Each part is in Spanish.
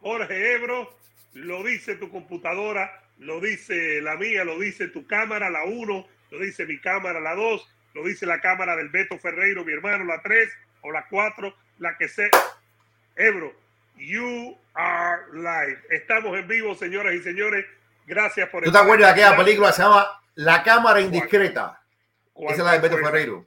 Jorge Ebro, lo dice tu computadora, lo dice la mía, lo dice tu cámara, la 1, lo dice mi cámara, la 2, lo dice la cámara del Beto Ferreiro, mi hermano, la 3 o la 4, la que sea. Ebro, you are live. Estamos en vivo, señoras y señores. Gracias por ¿Tú te acuerdas de aquella película se llama La Cámara Indiscreta? Esa es la de Beto Ferreiro.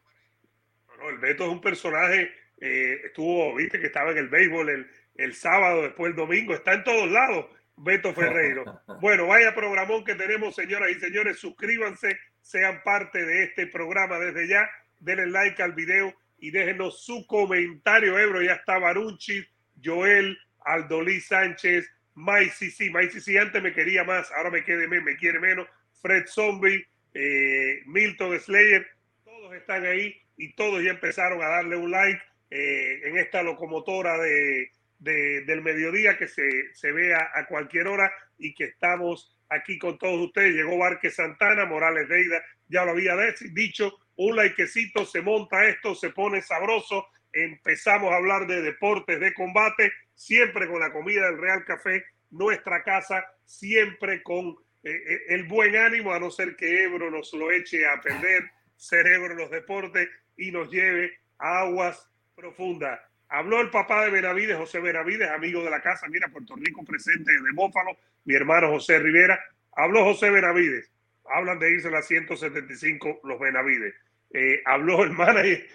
No, el Beto es un personaje, eh, estuvo, viste que estaba en el béisbol el, el sábado, después el domingo, está en todos lados. Beto Ferreiro. Bueno, vaya programón que tenemos, señoras y señores. Suscríbanse, sean parte de este programa desde ya. Denle like al video y déjenos su comentario. Ebro, ya está Barunchi, Joel, Aldolí Sánchez, sí, sí, antes me quería más, ahora me, quede, me quiere menos. Fred Zombie, eh, Milton Slayer, todos están ahí y todos ya empezaron a darle un like eh, en esta locomotora de, del mediodía que se, se vea a cualquier hora y que estamos aquí con todos ustedes. Llegó Barque Santana, Morales Deida, ya lo había dicho, un likecito, se monta esto, se pone sabroso, empezamos a hablar de deportes, de combate, siempre con la comida del Real Café, nuestra casa, siempre con eh, eh, el buen ánimo, a no ser que Ebro nos lo eche a perder, cerebro los deportes y nos lleve a aguas profundas. Habló el papá de Benavides, José Benavides, amigo de la casa, mira, Puerto Rico presente de Bófalo, mi hermano José Rivera. Habló José Benavides, hablan de irse a las 175 los Benavides. Eh, habló el manager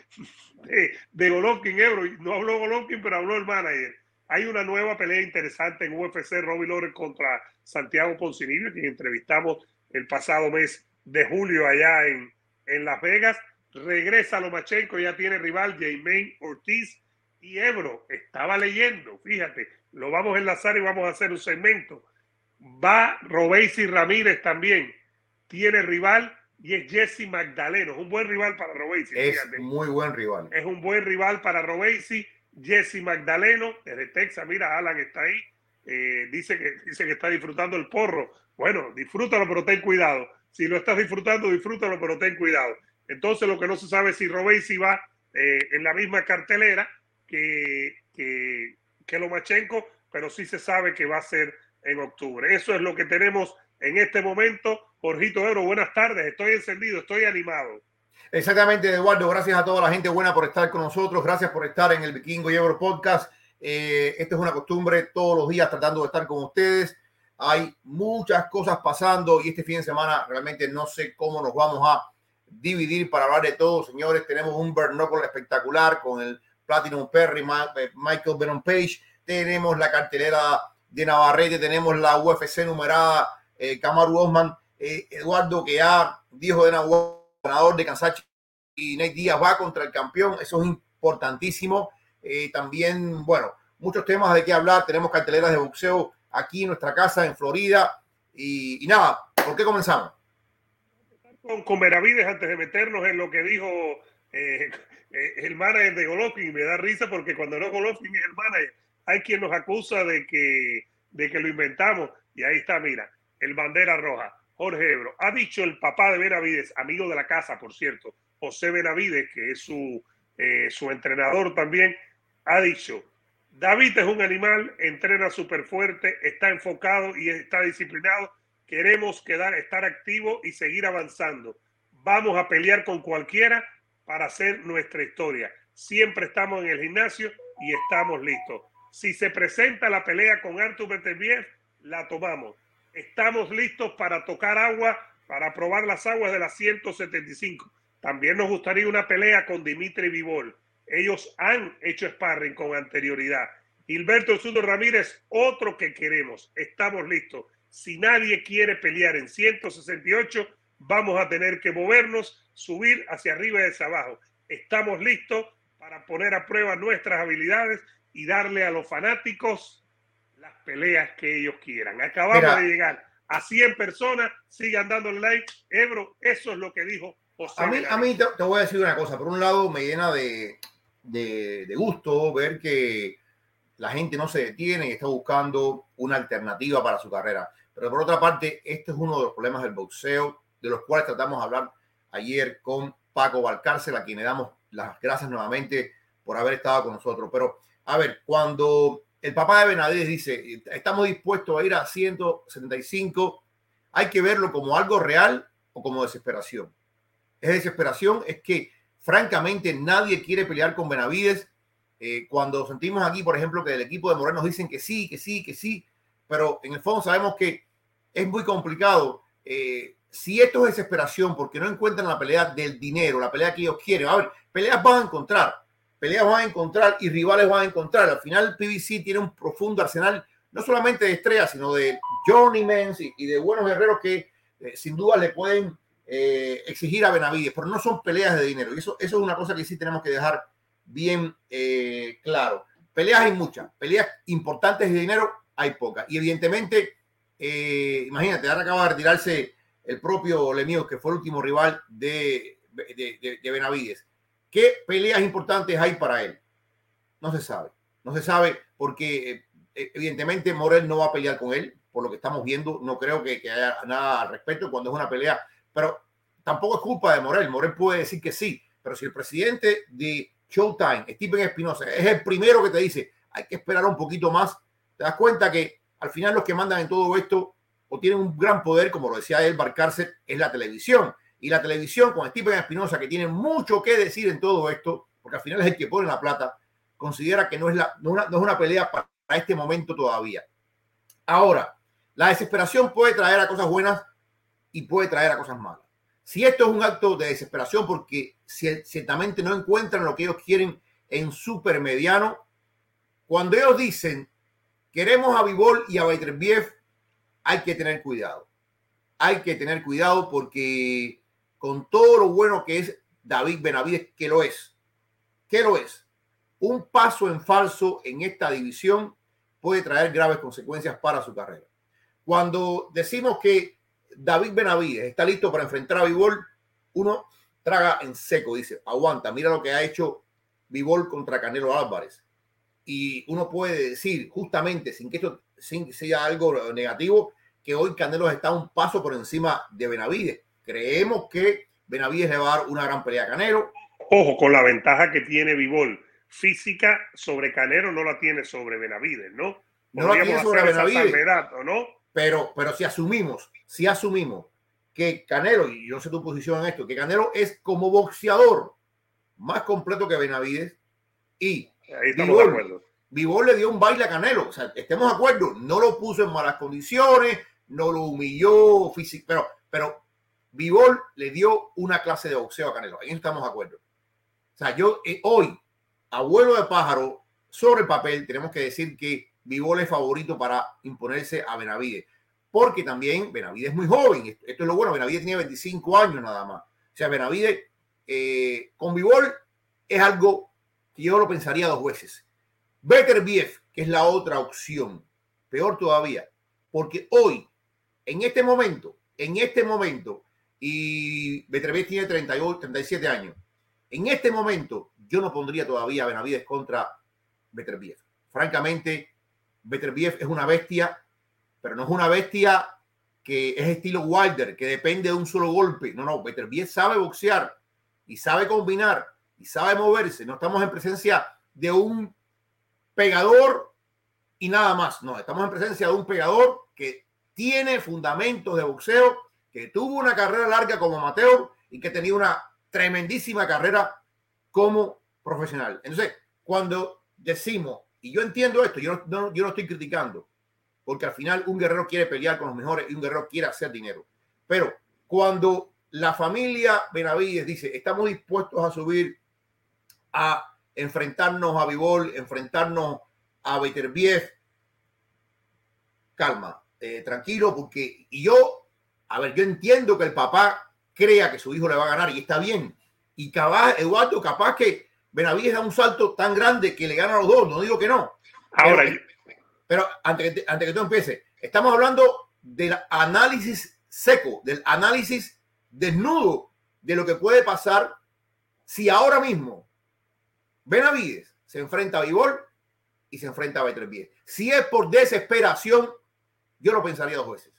de, de Golovkin, Ebro, no habló Golovkin, pero habló el manager. Hay una nueva pelea interesante en UFC, Robbie Lawrence contra Santiago Poncinibio, quien entrevistamos el pasado mes de julio allá en, en Las Vegas. Regresa Lomachenko, ya tiene rival Jaime Ortiz y Ebro. Estaba leyendo, fíjate, lo vamos a enlazar y vamos a hacer un segmento. Va Robesi Ramírez también. Tiene rival y es Jesse Magdaleno. Es un buen rival para Robesi. Es muy buen rival. Es un buen rival para Robesi. Jesse Magdaleno, desde Texas. Mira, Alan está ahí. Eh, dice, que, dice que está disfrutando el porro. Bueno, disfrútalo, pero ten cuidado. Si lo estás disfrutando, disfrútalo, pero ten cuidado. Entonces, lo que no se sabe es si Robesi va eh, en la misma cartelera que, que, que Lomachenko, pero sí se sabe que va a ser en octubre. Eso es lo que tenemos en este momento. Jorgito Ebro, buenas tardes. Estoy encendido, estoy animado. Exactamente, Eduardo. Gracias a toda la gente buena por estar con nosotros. Gracias por estar en el Vikingo y Ebro Podcast. Eh, esta es una costumbre todos los días tratando de estar con ustedes. Hay muchas cosas pasando y este fin de semana realmente no sé cómo nos vamos a dividir para hablar de todo, señores. Tenemos un Bernocol espectacular con el Platinum Perry, eh, Michael Venom Page, tenemos la cartelera de Navarrete, tenemos la UFC numerada, eh, Kamaru Osman, eh, Eduardo que ya dijo de ganador de Kansachi y Nate Díaz va contra el campeón, eso es importantísimo. Eh, también, bueno, muchos temas de qué hablar, tenemos carteleras de boxeo aquí en nuestra casa en Florida y, nada, ¿por qué comenzamos? Con, con Veravides antes de meternos en lo que dijo eh, eh, el manager de Golovkin. Me da risa porque cuando no Golovkin es el manager, hay quien nos acusa de que, de que lo inventamos. Y ahí está, mira, el bandera roja. Jorge Ebro. Ha dicho el papá de Benavides, amigo de la casa, por cierto, José Benavides, que es su, eh, su entrenador también, ha dicho, David es un animal, entrena súper fuerte, está enfocado y está disciplinado. Queremos quedar, estar activo y seguir avanzando. Vamos a pelear con cualquiera para hacer nuestra historia. Siempre estamos en el gimnasio y estamos listos. Si se presenta la pelea con Artur Beterbiev, la tomamos. Estamos listos para tocar agua, para probar las aguas de las 175. También nos gustaría una pelea con Dimitri Vivol. Ellos han hecho sparring con anterioridad. Gilberto Sudo Ramírez, otro que queremos. Estamos listos. Si nadie quiere pelear en 168, vamos a tener que movernos, subir hacia arriba y hacia abajo. Estamos listos para poner a prueba nuestras habilidades y darle a los fanáticos las peleas que ellos quieran. Acabamos de llegar a 100 personas, sigan dando like. Ebro, eso es lo que dijo José. A mí, a mí te, voy a decir una cosa. Por un lado, me llena de, de, de gusto ver que la gente no se detiene y está buscando una alternativa para su carrera. Pero por otra parte, este es uno de los problemas del boxeo de los cuales tratamos de hablar ayer con Paco Valcárcel, a quien le damos las gracias nuevamente por haber estado con nosotros. Pero, a ver, cuando el papá de Benavides dice, estamos dispuestos a ir a 175, hay que verlo como algo real o como desesperación. Es desesperación, es que francamente nadie quiere pelear con Benavides. Eh, cuando sentimos aquí, por ejemplo, que el equipo de Moreno dicen que sí, que sí, que sí, pero en el fondo sabemos que es muy complicado. Eh, si esto es desesperación porque no encuentran la pelea del dinero, la pelea que ellos quieren, a ver, peleas van a encontrar, peleas van a encontrar y rivales van a encontrar. Al final, PBC tiene un profundo arsenal, no solamente de estrellas, sino de journeymen y de buenos guerreros que eh, sin duda le pueden eh, exigir a Benavides, pero no son peleas de dinero. Y eso es una cosa que sí tenemos que dejar bien eh, claro. Peleas hay muchas, peleas importantes de dinero hay pocas. Y evidentemente, imagínate, ahora acaba de retirarse el propio Lemieux, que fue el último rival de, de, de Benavides. ¿Qué peleas importantes hay para él? No se sabe. No se sabe porque evidentemente Morel no va a pelear con él por lo que estamos viendo, no creo que, haya nada al respecto cuando es una pelea, pero tampoco es culpa de Morel. Morel puede decir que sí, pero si el presidente de Showtime, Stephen Espinosa, es el primero que te dice, hay que esperar un poquito más, te das cuenta que al final los que mandan en todo esto o tienen un gran poder, como lo decía él, Barcarce, es la televisión. Y la televisión con Stephen Espinosa, que tiene mucho que decir en todo esto, porque al final es el que pone la plata, considera que no es, la, no una, no es una pelea para este momento todavía. Ahora, la desesperación puede traer a cosas buenas y puede traer a cosas malas. Si esto es un acto de desesperación porque ciertamente no encuentran lo que ellos quieren en supermediano, cuando ellos dicen queremos a Vivol y a Beterbiev, hay que tener cuidado. Hay que tener cuidado porque con todo lo bueno que es David Benavides, que lo es, que lo es, un paso en falso en esta división puede traer graves consecuencias para su carrera. Cuando decimos que David Benavides está listo para enfrentar a Vivol, uno traga en seco, dice, aguanta, mira lo que ha hecho Vivol contra Canelo Álvarez. Y uno puede decir, justamente, sin que esto sea algo negativo, que hoy Canelo está un paso por encima de Benavides. Creemos que Benavides le va a dar una gran pelea a Canelo. Ojo, con la ventaja que tiene Vivol física sobre Canelo no la tiene sobre Benavides, ¿no? No la tiene sobre Benavides. ¿no? Pero, pero si asumimos, si asumimos que Canelo, y yo sé tu posición en esto, que Canelo es como boxeador más completo que Benavides y Vivol, le dio un baile a Canelo. O sea, estemos de acuerdo, no lo puso en malas condiciones, no lo humilló físico, pero, pero Vivol le dio una clase de boxeo a Canelo. Ahí estamos de acuerdo. O sea, yo eh, hoy, abuelo de pájaro, sobre el papel, tenemos que decir que Vivol es favorito para imponerse a Benavides. Porque también Benavides es muy joven. Esto es lo bueno. Benavides tiene 25 años nada más. O sea, Benavides eh, con Vivol es algo que yo lo pensaría dos veces. Better BF, que es la otra opción. Peor todavía. Porque hoy, en este momento, en este momento, y Beterbiev tiene 38, 37 años. En este momento, yo no pondría todavía a Benavides contra Beterbiev. Francamente, Beterbiev es una bestia, pero no es una bestia que es estilo Wilder, que depende de un solo golpe. No, no, Beterbiev sabe boxear y sabe combinar y sabe moverse. No estamos en presencia de un pegador y nada más. No, estamos en presencia de un pegador que tiene fundamentos de boxeo, que tuvo una carrera larga como amateur y que tenía una tremendísima carrera como profesional. Entonces, cuando decimos y yo entiendo esto, yo no, yo no estoy criticando, porque al final un guerrero quiere pelear con los mejores y un guerrero quiere hacer dinero. Pero cuando la familia Benavides dice, estamos dispuestos a subir a enfrentarnos a Vivol, enfrentarnos a Beterbiev, calma, eh, tranquilo, porque y yo, a ver, yo entiendo que el papá crea que su hijo le va a ganar y está bien. Y capaz, Eduardo, capaz que Benavides da un salto tan grande que le gana a los dos, no digo que no. Ahora, pero, antes, que, antes que tú empieces, estamos hablando del análisis seco, del análisis desnudo de lo que puede pasar si ahora mismo Benavides se enfrenta a Vivol y se enfrenta a Beterbiev. Si es por desesperación, yo lo pensaría dos veces.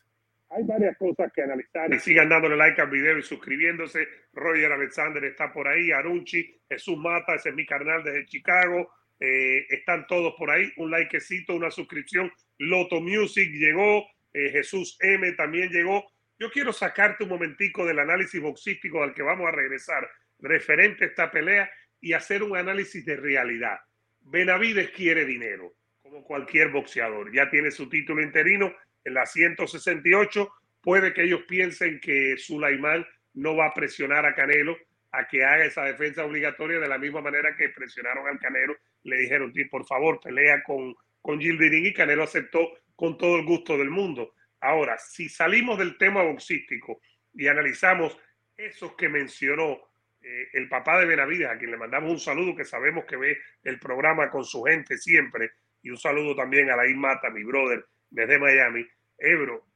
hay varias cosas que analizar. Y sigan dándole like al video y suscribiéndose. Roger Alexander está por ahí, Arunchi, Jesús Mata, ese es mi carnal desde Chicago. Eh, están todos por ahí. Un likecito, una suscripción. Loto Music llegó. Eh, Jesús M también llegó. Yo quiero sacarte un momentico del análisis boxístico al que vamos a regresar referente a esta pelea y hacer un análisis de realidad. Benavides quiere dinero, como cualquier boxeador. Ya tiene su título interino en la 168. Puede que ellos piensen que Sulaimán no va a presionar a Canelo a que haga esa defensa obligatoria de la misma manera que presionaron al Canelo. Le dijeron, por favor, pelea con, con Gildirín y Canelo aceptó con todo el gusto del mundo. Ahora, si salimos del tema boxístico y analizamos esos que mencionó eh, el papá de Benavides, a quien le mandamos un saludo, que sabemos que ve el programa con su gente siempre, y un saludo también a la Mata, mi brother, desde Miami. Ebro.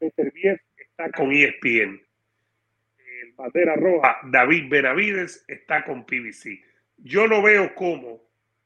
Está con ESPN. El Patera Roja, David Benavides, está con PBC. Yo lo veo como,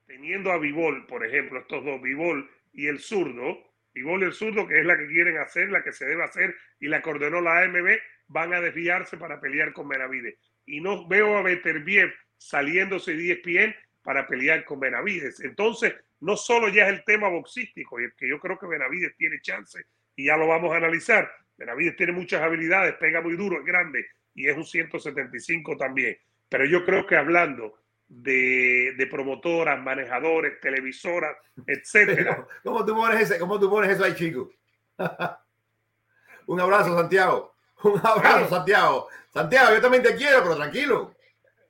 teniendo a Vivol, por ejemplo, estos dos, Vivol y el zurdo, Vivol y el zurdo, que es la que quieren hacer, la que se debe hacer, y la coordenó la AMB, van a desviarse para pelear con Benavides. Y no veo a Beterbiev saliéndose de ESPN para pelear con Benavides. Entonces, no solo ya es el tema boxístico, y que yo creo que Benavides tiene chance, y ya lo vamos a analizar. Benavides tiene muchas habilidades, pega muy duro, es grande, y es un 175 también. Pero yo creo que hablando de, de promotoras, manejadores, televisoras, etcétera. ¿Cómo tú pones, ese, ¿Cómo tú pones eso ahí, chico? Un abrazo, Santiago. Un abrazo, Santiago. Santiago, yo también te quiero, pero tranquilo.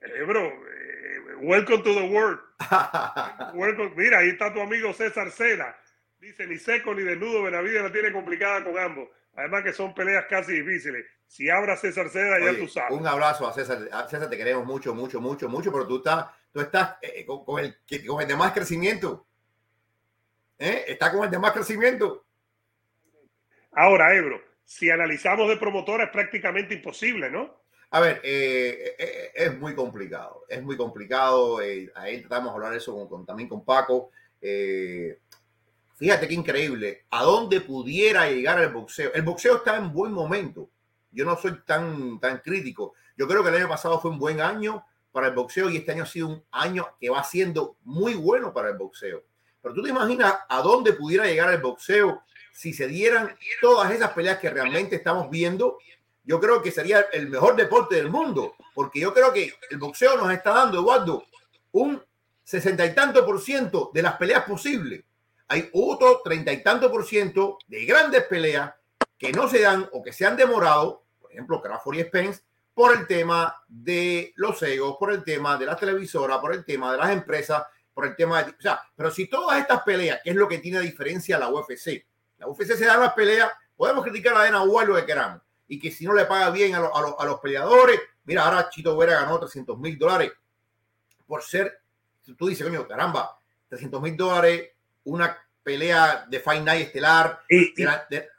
Eh, bro, eh, welcome to the world. Mira, ahí está tu amigo César Cena. Dice, ni seco ni desnudo, Benavides la tiene complicada con ambos. Además que son peleas casi difíciles. Si abra César Cena, ya tú sabes. Un abrazo a César. A César te queremos mucho, mucho, mucho, mucho, pero tú estás, tú estás eh, con, el, con el de más crecimiento. ¿Eh? Está con el de más crecimiento. Ahora, Ebro, si analizamos de promotora es prácticamente imposible, ¿no? A ver, eh, eh, es muy complicado, es muy complicado. ahí tratamos de hablar eso con, también con Paco. Fíjate qué increíble, a dónde pudiera llegar el boxeo. El boxeo está en buen momento yo no soy tan, tan crítico. Yo creo que el año pasado fue un buen año para el boxeo y este año ha sido un año que va siendo muy bueno para el boxeo. Pero tú te imaginas a dónde pudiera llegar el boxeo si se dieran todas esas peleas que realmente estamos viendo. Yo creo que sería el mejor deporte del mundo, porque yo creo que el boxeo nos está dando, Eduardo, un sesenta y tanto por ciento de las peleas posibles. Hay otro treinta y tanto por ciento de grandes peleas que no se dan o que se han demorado ejemplo, Crawford y Spence, por el tema de los egos, por el tema de la televisora, por el tema de las empresas, por el tema de... O sea, pero si todas estas peleas, que es lo que tiene diferencia a la UFC, la UFC se da las peleas, podemos criticar a Dana White lo que queramos, y que si no le paga bien a, a, los peleadores, mira, ahora Chito Vera ganó 300 mil dólares por ser, tú dices, coño, caramba, 300 mil dólares, una pelea de Fight Night estelar y,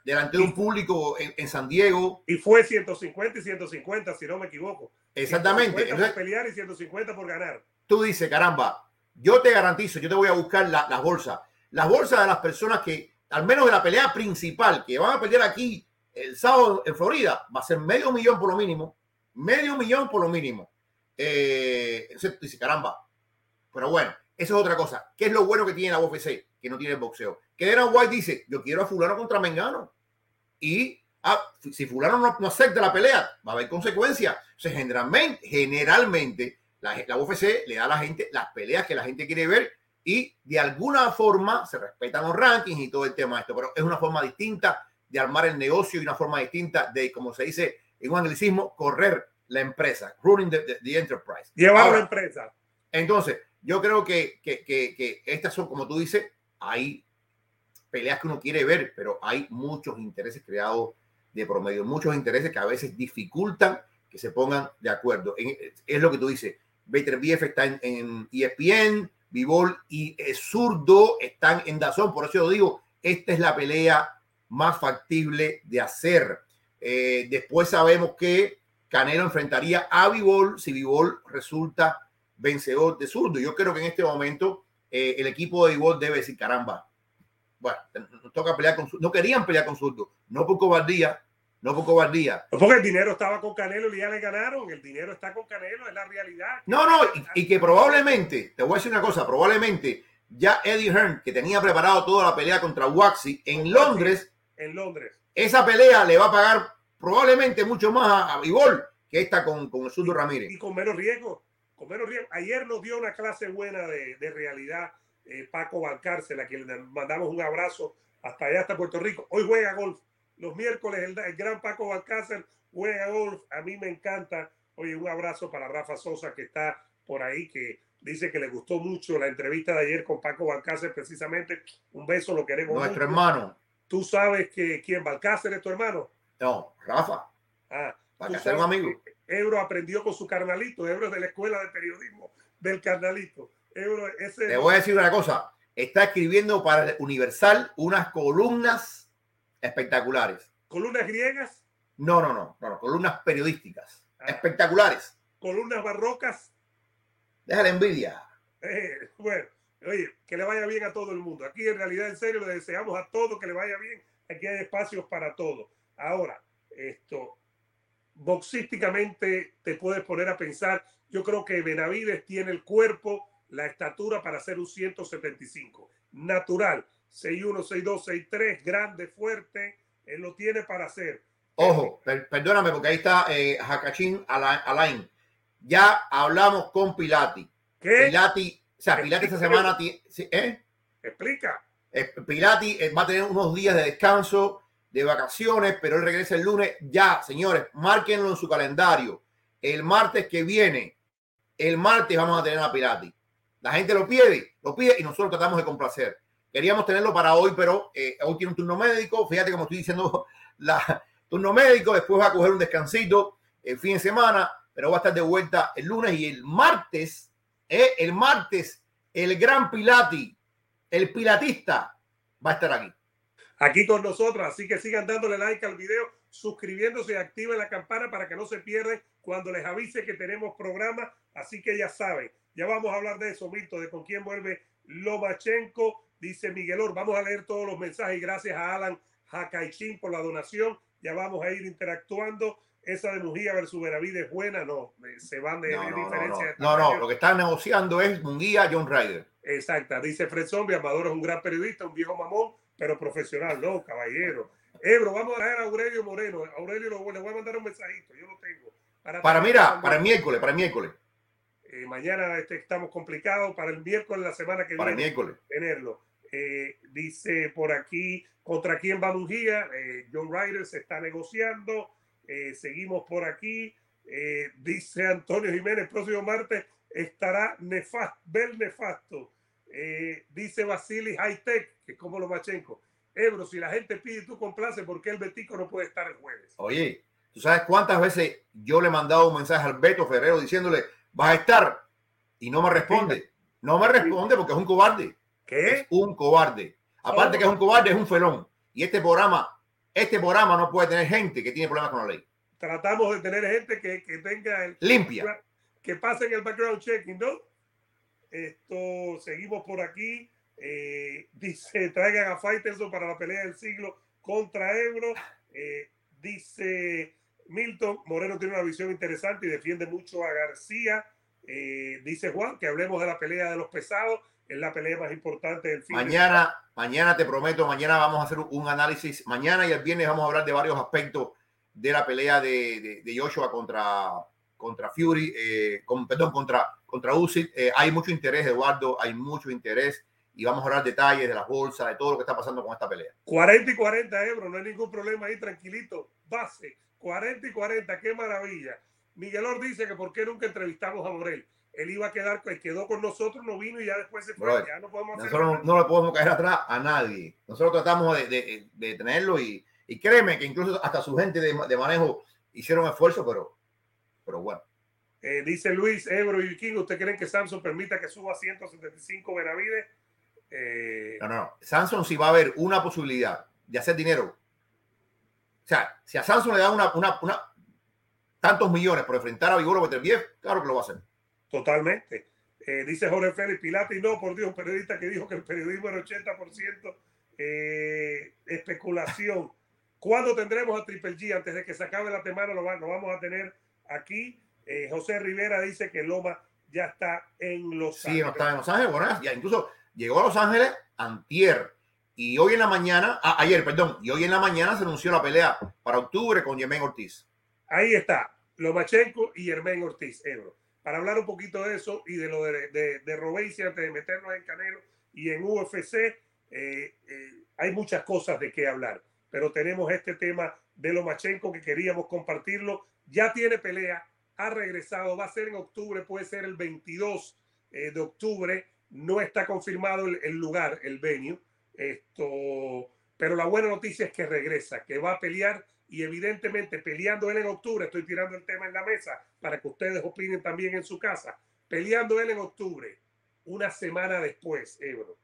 delante de un público en, San Diego. Y fue 150 y 150, si no me equivoco. Exactamente. por pelear y 150 por ganar. Tú dices, caramba, yo te garantizo, yo te voy a buscar las bolsas. Las bolsas de las personas que, al menos de la pelea principal, que van a pelear aquí el sábado en Florida, va a ser medio millón por lo mínimo. Medio millón por lo mínimo. Eh, dice, caramba. Pero bueno, eso es otra cosa. ¿Qué es lo bueno que tiene la UFC? Que no tiene boxeo. Que Dana White dice, yo quiero a fulano contra Mengano. Y ah, si fulano no, acepta la pelea, va a haber consecuencias. O sea, generalmente, generalmente la, la UFC le da a la gente las peleas que la gente quiere ver y de alguna forma se respetan los rankings y todo el tema de esto, pero es una forma distinta de armar el negocio y una forma distinta de, como se dice en un anglicismo, correr la empresa, running the, enterprise. Llevar la empresa. Entonces, yo creo que, que, que, estas son, como tú dices, hay peleas que uno quiere ver, pero hay muchos intereses creados de promedio, muchos intereses que a veces dificultan que se pongan de acuerdo. es lo que tú dices. Bater BF está en, en ESPN, Vivol y Zurdo están en Dazón. Por eso yo digo, esta es la pelea más factible de hacer. Eh, después sabemos que Canelo enfrentaría a Vivol si Vivol resulta vencedor de zurdo. Yo creo que en este momento eh, el equipo de Ivor debe decir, caramba, bueno, nos toca pelear con No querían pelear con Zurdo, no por cobardía, no por cobardía. Porque el dinero estaba con Canelo y ya le ganaron. El dinero está con Canelo, es la realidad. No, no, y, y, que probablemente, te voy a decir una cosa, probablemente ya Eddie Hearn, que tenía preparado toda la pelea contra Waxy en Londres, en Londres, esa pelea le va a pagar probablemente mucho más a, a que esta con, con el Zurdo Ramírez. Y con menos riesgo, con menos riesgo. Ayer nos dio una clase buena de, de realidad eh, Paco Valcárcel, a quien le mandamos un abrazo hasta allá, hasta Puerto Rico. Hoy juega golf. Los miércoles el, el gran Paco Valcárcel juega golf. A mí me encanta. Oye, un abrazo para Rafa Sosa que está por ahí, que dice que le gustó mucho la entrevista de ayer con Paco Valcárcel, precisamente. Un beso, lo queremos. Nuestro mucho. hermano. ¿Tú sabes que quién Valcárcel es tu hermano? No, Rafa. Ah, Valcárcel es un amigo. Ebro aprendió con su carnalito. Ebro es de la escuela de periodismo del carnalito. Ebro, ese... Te voy a decir una cosa. Está escribiendo para Universal unas columnas espectaculares. ¿Columnas griegas? No, no, no. no, no columnas periodísticas. Ah. Espectaculares. ¿Columnas barrocas? Déjale envidia. Eh, bueno, oye, que le vaya bien a todo el mundo. Aquí en realidad, en serio, le deseamos a todos que le vaya bien. Aquí hay espacios para todo. Ahora, esto, boxísticamente te puedes poner a pensar, yo creo que Benavides tiene el cuerpo, la estatura para ser un 175. Natural, 6'1, 6'2, 6'3, grande, fuerte, él lo tiene para hacer. Ojo, per perdóname porque ahí está eh, Hakachin Alain. Ya hablamos con Pilati. ¿Qué? Pilati, o sea, Pilati esta semana... ¿eh? Explica. Eh, Pilati va a tener unos días de descanso, de vacaciones, pero él regresa el lunes. Ya, señores, márquenlo en su calendario. El martes que viene, el martes vamos a tener a Pilati. La gente lo pide, lo pide y nosotros tratamos de complacer. Queríamos tenerlo para hoy, pero eh, hoy tiene un turno médico. Fíjate como estoy diciendo, la turno médico. Después va a coger un descansito el fin de semana, pero va a estar de vuelta el lunes y el martes. Eh, el martes, el gran Pilati, el pilatista, va a estar aquí. Aquí con nosotros. Así que sigan dándole like al video, suscribiéndose y activen la campana para que no se pierdan cuando les avise que tenemos programa. Así que ya saben. Ya vamos a hablar de eso, Milton, de con quién vuelve Lomachenko. Dice Miguel Or, vamos a leer todos los mensajes. Gracias a Alan Hakaichin por la donación. Ya vamos a ir interactuando. Esa de Munguía versus Benavides es buena, no. Se van de, no, no, diferencia. No, no, no, lo que están negociando es Munguía John Ryder. Exacta. Dice Fred Zombie, Amador es un gran periodista, un viejo mamón, pero profesional, no, caballero. Ebro, vamos a traer a Aurelio Moreno. Aurelio, lo, le voy a mandar un mensajito, yo lo tengo. Para, para mira, para el miércoles, para el miércoles. Eh, mañana este, estamos complicados para el miércoles, la semana que para viene. el miércoles. Tenerlo. Eh, dice por aquí, ¿contra quién va Mungía? Eh, John Ryder se está negociando. Eh, seguimos por aquí. dice Antonio Jiménez, próximo martes estará nefasto, Bel Nefasto. Dice Basili High Tech, que es como lo Machenko. Ebro, si la gente pide y tú complaces, ¿por qué el Betico no puede estar el jueves? Oye, ¿tú sabes cuántas veces yo le he mandado un mensaje al Beto Ferrero diciéndole, vas a estar? Y no me responde. No me responde porque es un cobarde. ¿Qué? Es un cobarde. Aparte que es un cobarde, es un felón. Y este programa, este programa no puede tener gente que tiene problemas con la ley. Tratamos de tener gente que, que tenga el, Limpia. que pasen el background checking, ¿no? Esto, seguimos por aquí. Eh, dice, traigan a Fighterson para la pelea del siglo contra Ebro. Eh, dice Milton, Moreno tiene una visión interesante y defiende mucho a García. Eh, dice Juan que hablemos de la pelea de los pesados, es la pelea más importante del fin. Mañana, mañana te prometo, mañana vamos a hacer un análisis. Mañana y el viernes vamos a hablar de varios aspectos de la pelea de, de, de Joshua contra, contra Fury, eh, con, perdón, contra, contra Usyk. Eh, hay mucho interés, Eduardo, hay mucho interés y vamos a hablar detalles de las bolsas, de todo lo que está pasando con esta pelea. 40 y 40 euros, no hay ningún problema ahí, tranquilito. Base, 40 y 40, qué maravilla. Miguel Or dice que por qué nunca entrevistamos a Morel. Él iba a quedar, quedó con nosotros, no vino y ya después se fue. Ya no podemos hacer Nosotros no, nada. no le podemos caer atrás a nadie. Nosotros tratamos de, de, de tenerlo y, y créeme que incluso hasta su gente de, de manejo hicieron esfuerzo, pero, pero bueno. Eh, dice Luis, Ebro y King, ¿usted creen que Samsung permita que suba a 175 Benavides? Eh, No, no, no. Samsung si va a haber una posibilidad de hacer dinero. O sea, si a Samsung le da una, una, una tantos millones por enfrentar a Vigoro Beterbiev, claro que lo va a hacer. totalmente. Eh, dice Jorge Félix Pilati, no, por Dios, un periodista que dijo que el periodismo era 80% eh, especulación. ¿Cuándo tendremos a Triple G? Antes de que se acabe la semana lo, vamos a tener aquí. Eh, José Rivera dice que Loma ya está en Los Ángeles. Sí, está en Los Ángeles, bueno, ya incluso llegó a Los Ángeles antier. Y hoy en la mañana, ah, ayer, perdón, y hoy en la mañana se anunció la pelea para octubre con Yemen Ortiz. Ahí está, Lomachenko y Yermén Ortiz, Ebro. Para hablar un poquito de eso y de lo de, de, de antes de meternos en Canelo y en UFC, eh, eh, hay muchas cosas de qué hablar, pero tenemos este tema de Lomachenko que queríamos compartirlo. Ya tiene pelea, ha regresado, va a ser en octubre, puede ser el 22 eh, de octubre. No está confirmado el, lugar, el venue. Esto, pero la buena noticia es que regresa, que va a pelear y evidentemente peleando él en octubre, estoy tirando el tema en la mesa para que ustedes opinen también en su casa, peleando él en octubre, una semana después, Ebro,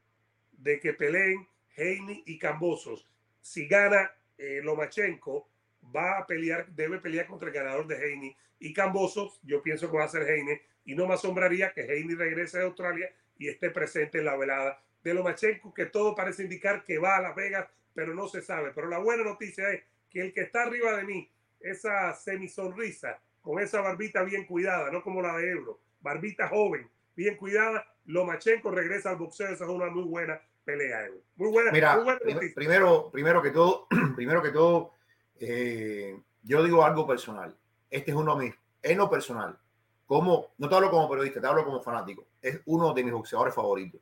de que peleen Heine y Cambosos. Si gana eh, Lomachenko, va a pelear, debe pelear contra el ganador de Heine y Cambosos. Yo pienso que va a ser Heine y no me asombraría que Heine regrese de Australia y esté presente en la velada de Lomachenko, que todo parece indicar que va a Las Vegas, pero no se sabe. Pero la buena noticia es que el que está arriba de mí, esa semisonrisa, con esa barbita bien cuidada, no como la de Ebro, barbita joven, bien cuidada, Lomachenko regresa al boxeo, esa es una muy buena pelea. Muy buena. Mira, muy buena primero, primero que todo, primero que todo, eh, yo digo algo personal. Este es uno de mis, en lo personal, como, no te hablo como periodista, te hablo como fanático. Es uno de mis boxeadores favoritos.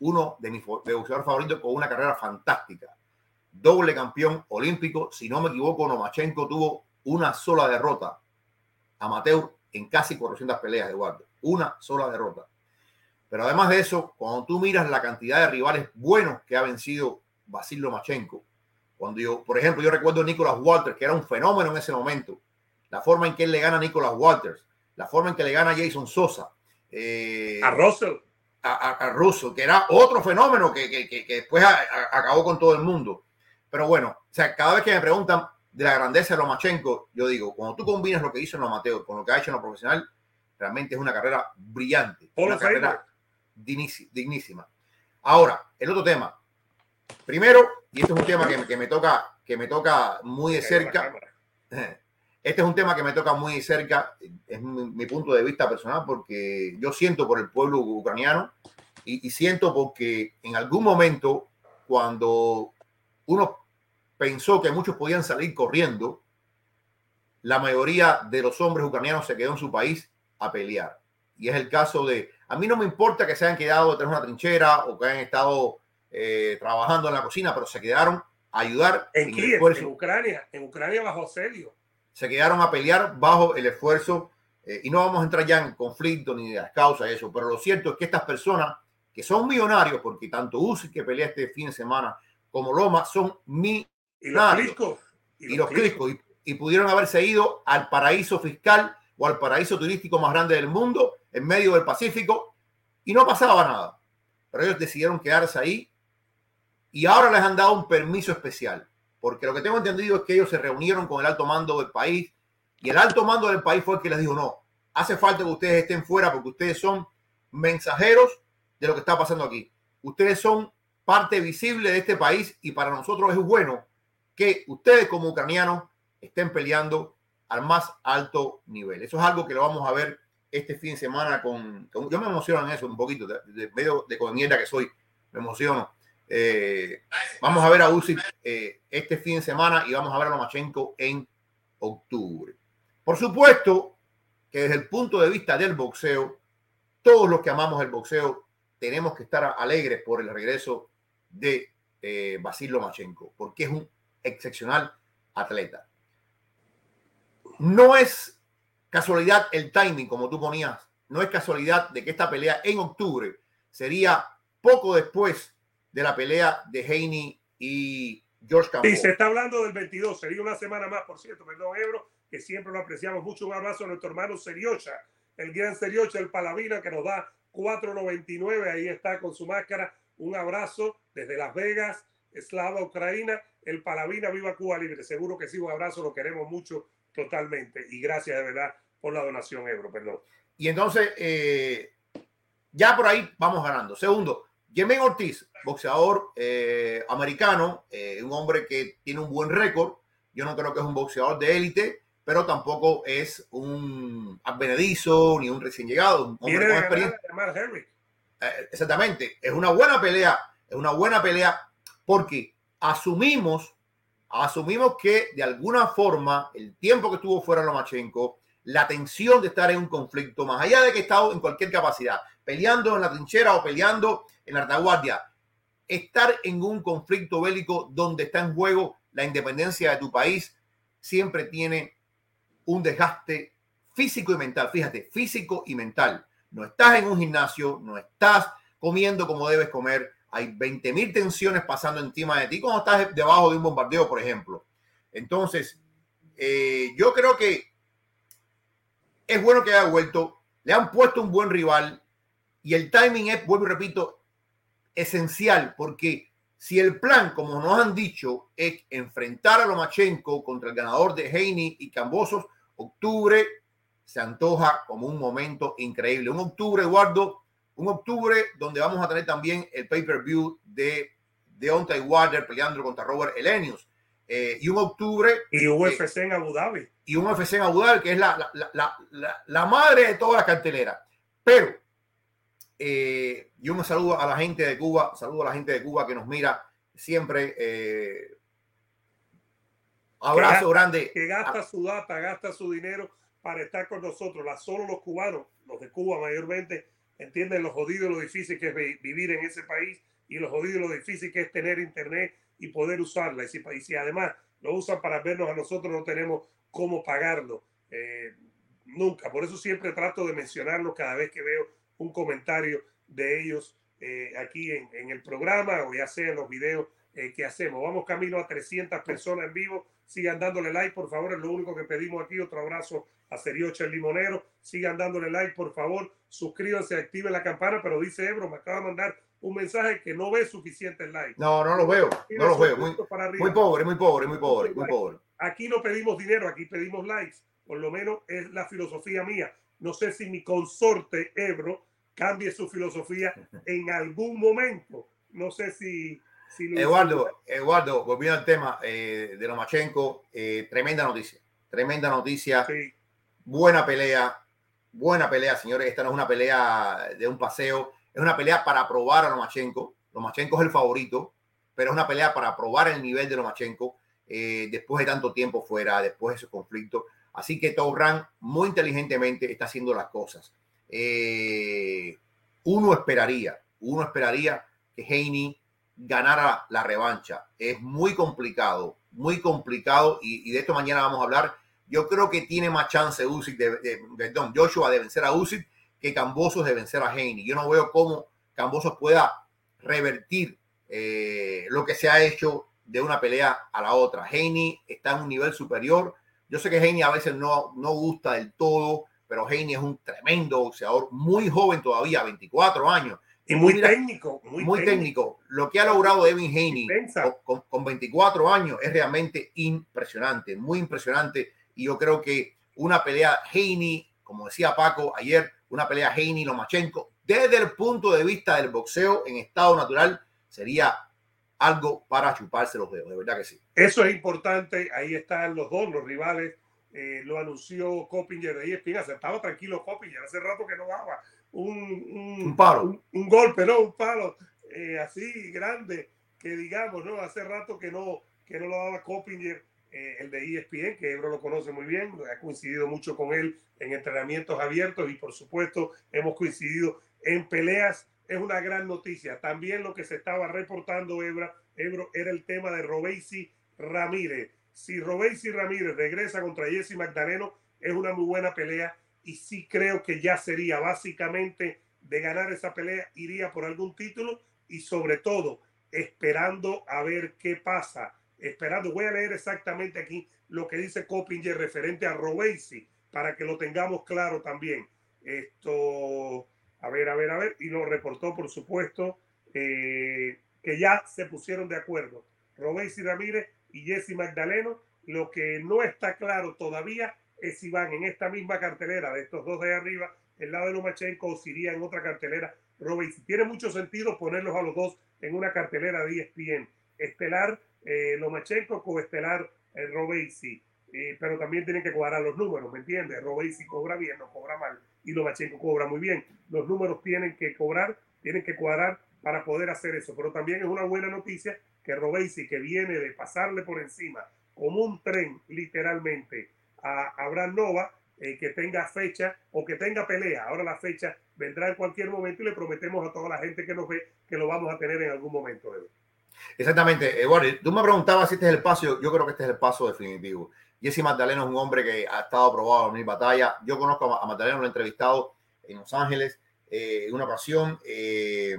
Uno de mis boxeadores favoritos con una carrera fantástica. Doble campeón olímpico. Si no me equivoco, Nomachenko tuvo una sola derrota amateur en casi 400 peleas, Eduardo. Una sola derrota. Pero además de eso, cuando tú miras la cantidad de rivales buenos que ha vencido Basil Lomachenko, cuando yo, por ejemplo, yo recuerdo a Nicolas Walters, que era un fenómeno en ese momento, la forma en que él le gana a Nicolas Walters, la forma en que le gana a Jason Sosa, eh, a Russell, a, a, Russell, que era otro fenómeno que, que, que, después acabó con todo el mundo. Pero bueno, o sea, cada vez que me preguntan de la grandeza de Lomachenko, yo digo, cuando tú combinas lo que hizo en lo amateur con lo que ha hecho en lo profesional, realmente es una carrera brillante. una carrera dignísima. Ahora, el otro tema. Primero, y este es un tema que, que me toca, que me toca muy de cerca. Este es un tema que me toca muy de cerca, es mi, punto de vista personal, porque yo siento por el pueblo ucraniano y, y siento porque en algún momento, cuando uno pensó que muchos podían salir corriendo, la mayoría de los hombres ucranianos se quedó en su país a pelear. Y es el caso de a mí no me importa que se hayan quedado detrás de una trinchera o que hayan estado eh, trabajando en la cocina, pero se quedaron a ayudar en, en Ucrania, en Ucrania bajo. Se quedaron a pelear bajo el esfuerzo eh, y no vamos a entrar ya en conflicto ni de las causas de eso, pero lo cierto es que estas personas que son millonarios, porque tanto Uzi que pelea este fin de semana como Loma son millonarios. Y los criscos. Y, los criscos. Y, y pudieron haberse ido al paraíso fiscal o al paraíso turístico más grande del mundo en medio del Pacífico y no pasaba nada. Pero ellos decidieron quedarse ahí y ahora les han dado un permiso especial, porque lo que tengo entendido es que ellos se reunieron con el alto mando del país y el alto mando del país fue el que les dijo, no, hace falta que ustedes estén fuera porque ustedes son mensajeros de lo que está pasando aquí. Ustedes son parte visible de este país y para nosotros es bueno que ustedes como ucranianos estén peleando al más alto nivel. Eso es algo que lo vamos a ver este fin de semana con, yo me emociono en eso un poquito, de, medio de comienda que soy, me emociono. Eh, vamos a ver a Usyk eh, este fin de semana y vamos a ver a Lomachenko en octubre. Por supuesto que desde el punto de vista del boxeo, todos los que amamos el boxeo tenemos que estar alegres por el regreso de eh, Basil Lomachenko, porque es un excepcional atleta. No es casualidad el timing, como tú ponías. No es casualidad de que esta pelea en octubre sería poco después de la pelea de Haney y George Campbell. Y se está hablando del 22, sería una semana más, por cierto, perdón, Ebro, que siempre lo apreciamos mucho. Un abrazo a nuestro hermano Seriocha, el gran Seriocha, el Palavina, que nos da 4.99, ahí está con su máscara. Un abrazo desde Las Vegas, Eslava, Ucrania, el Palavina, viva Cuba Libre. Seguro que sí, un abrazo, lo queremos mucho totalmente. Y gracias de verdad por la donación euro, perdón. Y entonces, eh, ya por ahí vamos ganando. Segundo, Jermaine Ortiz, boxeador eh, americano, eh, un hombre que tiene un buen récord. Yo no creo que es un boxeador de élite, pero tampoco es un advenedizo ni un recién llegado. Un hombre con experiencia. Eh, exactamente, es una buena pelea, es una buena pelea porque asumimos, asumimos que de alguna forma el tiempo que estuvo fuera Lomachenko, la tensión de estar en un conflicto, más allá de que estado en cualquier capacidad, peleando en la trinchera o peleando en la retaguardia, estar en un conflicto bélico donde está en juego la independencia de tu país, siempre tiene un desgaste físico y mental. Fíjate, físico y mental. No estás en un gimnasio, no estás comiendo como debes comer. Hay 20 mil tensiones pasando encima de ti cuando estás debajo de un bombardeo, por ejemplo. Entonces, eh, yo creo que es bueno que haya vuelto. Le han puesto un buen rival y el timing es, vuelvo y repito, esencial porque si el plan, como nos han dicho, es enfrentar a Lomachenko contra el ganador de Heine y Cambosos, octubre se antoja como un momento increíble. Un octubre, Eduardo, un octubre donde vamos a tener también el pay-per-view de Deontay Wilder peleando contra Robert Elenius. Eh, y un octubre. Y UFC en Abu Dhabi. Y un UFC en Abu Dhabi, que es la, la, la, la madre de toda la cartelera. Pero, eh, y un saludo a la gente de Cuba, saludo a la gente de Cuba que nos mira siempre. Eh, abrazo grande. Que gasta su data, gasta su dinero para estar con nosotros. La, solo los cubanos, los de Cuba mayormente, entienden lo jodido y lo difícil que es vivir en ese país y lo jodido y lo difícil que es tener internet y poder usarla. Y si, y si además lo usan para vernos a nosotros, no tenemos cómo pagarlo. Eh, nunca. Por eso siempre trato de mencionarlo cada vez que veo un comentario de ellos eh, aquí en, en, el programa o ya sea en los videos eh, que hacemos. Vamos camino a 300 personas en vivo. Sigan dándole like, por favor. Es lo único que pedimos aquí. Otro abrazo a Seriocha el Limonero. Sigan dándole like, por favor. Suscríbanse, activen la campana. Pero dice Ebro, me acaba de mandar un mensaje que no ve suficiente like. No, no lo veo. No lo veo. Muy, muy, pobre, muy pobre, muy pobre, muy pobre. Aquí no pedimos dinero, aquí pedimos likes. Por lo menos es la filosofía mía. No sé si mi consorte Ebro cambie su filosofía en algún momento. No sé si Eduardo, Eduardo, volviendo al tema eh, de Lomachenko, eh, tremenda noticia, tremenda noticia, buena pelea, buena pelea, señores. Esta no es una pelea de un paseo, es una pelea para probar a Lomachenko. Lomachenko es el favorito, pero es una pelea para probar el nivel de Lomachenko eh, después de tanto tiempo fuera, después de ese conflicto. Así que Torran muy inteligentemente está haciendo las cosas. uno esperaría, uno esperaría que Heine ganar la revancha. Es muy complicado, muy complicado y, de esto mañana vamos a hablar. Yo creo que tiene más chance Usyk de, perdón, Joshua de vencer a Usyk que Cambosos de vencer a Haney. Yo no veo cómo Cambosos pueda revertir eh, lo que se ha hecho de una pelea a la otra. Haney está en un nivel superior. Yo sé que Haney a veces no, no gusta del todo, pero Haney es un tremendo boxeador, muy joven todavía, 24 años. Y muy técnico. Muy, técnico. Lo que ha logrado Evan Haney con, con, 24 años es realmente impresionante, muy impresionante. Y yo creo que una pelea Haney, como decía Paco ayer, una pelea Haney-Lomachenko, desde el punto de vista del boxeo en estado natural, sería algo para chuparse los dedos, de verdad que sí. Eso es importante, ahí están los dos, los rivales, eh, lo anunció Coppinger de ESPN, estaba tranquilo Coppinger, hace rato que no daba un, un, palo. Un, golpe, ¿no? Un palo eh, así grande que digamos, ¿no? Hace rato que no, que no lo daba Coppinger, eh, el de ESPN, que Ebro lo conoce muy bien, ha coincidido mucho con él en entrenamientos abiertos y por supuesto hemos coincidido en peleas. Es una gran noticia. También lo que se estaba reportando, Ebro, era el tema de Robesi Ramírez. Si Robesi Ramírez regresa contra Jesse Magdaleno, es una muy buena pelea y sí creo que ya sería básicamente de ganar esa pelea, iría por algún título y sobre todo esperando a ver qué pasa. Esperando, voy a leer exactamente aquí lo que dice Coppinger referente a Robesi para que lo tengamos claro también. Esto, a ver, a ver, a ver, y lo reportó por supuesto eh, que ya se pusieron de acuerdo. Robesi Ramírez y Jesse Magdaleno. Lo que no está claro todavía es si van en esta misma cartelera de estos dos de arriba, el lado de Lomachenko o si iría en otra cartelera Robey. Tiene mucho sentido ponerlos a los dos en una cartelera de ESPN. Estelar eh, Lomachenko con estelar eh, eh, pero también tienen que cuadrar los números, ¿me entiendes? Robey cobra bien, no cobra mal, y Lomachenko cobra muy bien. Los números tienen que cobrar, tienen que cuadrar para poder hacer eso. Pero también es una buena noticia que Robesi, que viene de pasarle por encima como un tren, literalmente, a Abraham Nova, eh, que tenga fecha o que tenga pelea. Ahora la fecha vendrá en cualquier momento y le prometemos a toda la gente que nos ve que lo vamos a tener en algún momento. Exactamente. Eduardo, tú me preguntabas si este es el paso. Yo creo que este es el paso definitivo. Jesse Magdaleno es un hombre que ha estado probado en mi batalla. Yo conozco a Magdaleno, lo he entrevistado en Los Ángeles eh, en una ocasión. Eh,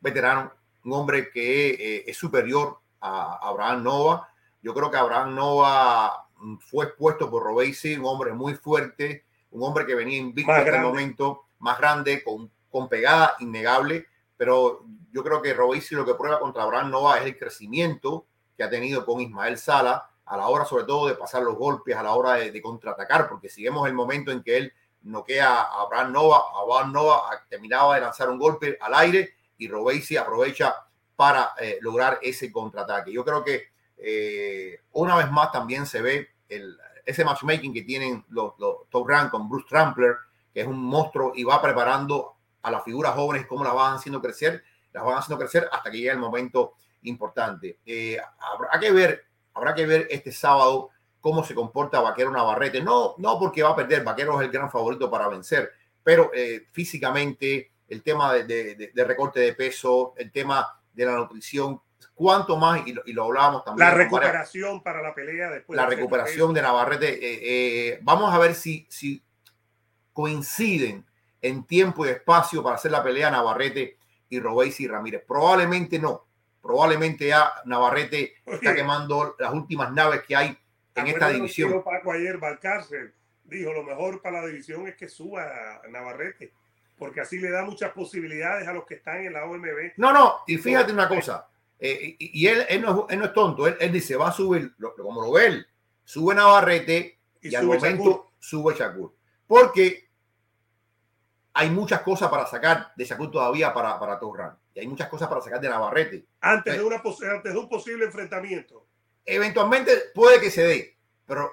veterano, un hombre que eh, es superior a Abraham Nova. Yo creo que Abraham Nova mm, fue expuesto por Robesi, un hombre muy fuerte, un hombre que venía invicto en el momento, más grande, con, con pegada innegable. Pero yo creo que Robesi lo que prueba contra Abraham Nova es el crecimiento que ha tenido con Ismael Sala a la hora sobre todo de pasar los golpes, a la hora de, contraatacar, porque si el momento en que él noquea a Abraham Nova, Abraham Nova terminaba de lanzar un golpe al aire y Robesi aprovecha para eh, lograr ese contraataque. Yo creo que eh, una vez más también se ve el, ese matchmaking que tienen los, Top Rank con Bruce Trampler, que es un monstruo y va preparando a las figuras jóvenes cómo las van haciendo crecer, las van haciendo crecer hasta que llegue el momento importante. Eh, habrá que ver, habrá que ver este sábado cómo se comporta Vaquero Navarrete. No, no porque va a perder, Vaquero es el gran favorito para vencer, pero físicamente el tema de, recorte de peso, el tema de la nutrición, cuánto más, y lo, hablábamos también. La recuperación para la pelea después. La recuperación de Navarrete. Eh, eh, vamos a ver si, si coinciden en tiempo y espacio para hacer la pelea Navarrete y Robesi y Ramírez. Probablemente no. Probablemente ya Navarrete está quemando las últimas naves que hay en esta división. Paco ayer, Valcárcel dijo, lo mejor para la división es que suba Navarrete porque así le da muchas posibilidades a los que están en la OMB. No, no, y fíjate una cosa, eh, y, él, él, no, es tonto, él, dice, va a subir, como lo ve él, sube Navarrete y, y al momento sube Shakur. Porque hay muchas cosas para sacar de Shakur todavía para, para Torran. Y hay muchas cosas para sacar de Navarrete. Antes, de, una, antes de un posible enfrentamiento. Eventualmente puede que se dé, pero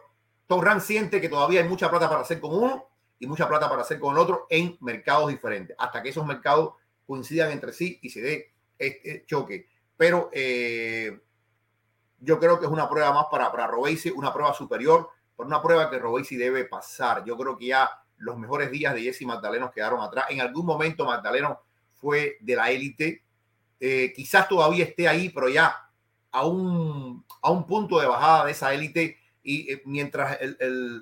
Torran siente que todavía hay mucha plata para hacer con uno y mucha plata para hacer con el otro en mercados diferentes, hasta que esos mercados coincidan entre sí y se dé este choque. Pero eh, yo creo que es una prueba más para, para Robesi, una prueba superior, por una prueba que Robesi debe pasar. Yo creo que ya los mejores días de Jesse Magdaleno quedaron atrás. En algún momento Magdaleno fue de la élite. Eh, quizás todavía esté ahí, pero ya a un, a un punto de bajada de esa élite y eh, mientras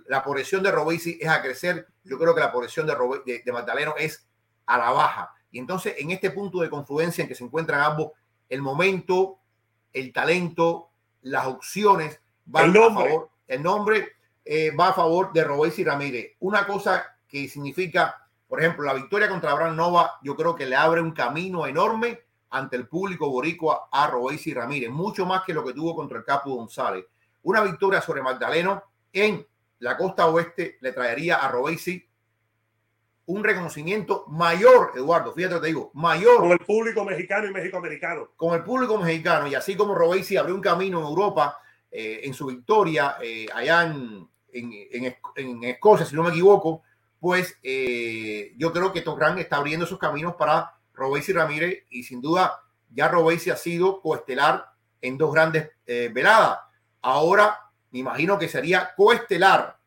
la progresión de Robesi es a crecer, yo creo que la progresión de, de, Magdaleno es a la baja. Y entonces, en este punto de confluencia en que se encuentran ambos, el momento, el talento, las opciones van a favor, el nombre eh, va a favor de Robesi Ramírez. Una cosa que significa, por ejemplo, la victoria contra Abraham Nova, yo creo que le abre un camino enorme ante el público boricua a Robesi Ramírez, mucho más que lo que tuvo contra el Capo González. Una victoria sobre Magdaleno en la costa oeste le traería a Robesi un reconocimiento mayor, Eduardo, fíjate, te digo, mayor. Con el público mexicano y mexicoamericano. Con el público mexicano. Y así como Robesi abrió un camino en Europa eh, en su victoria eh, allá en, en, Escocia, si no me equivoco, pues eh, yo creo que Torran está abriendo esos caminos para Robesi Ramírez y sin duda ya Robesi ha sido coestelar en dos grandes veladas. Ahora me imagino que sería coestelar.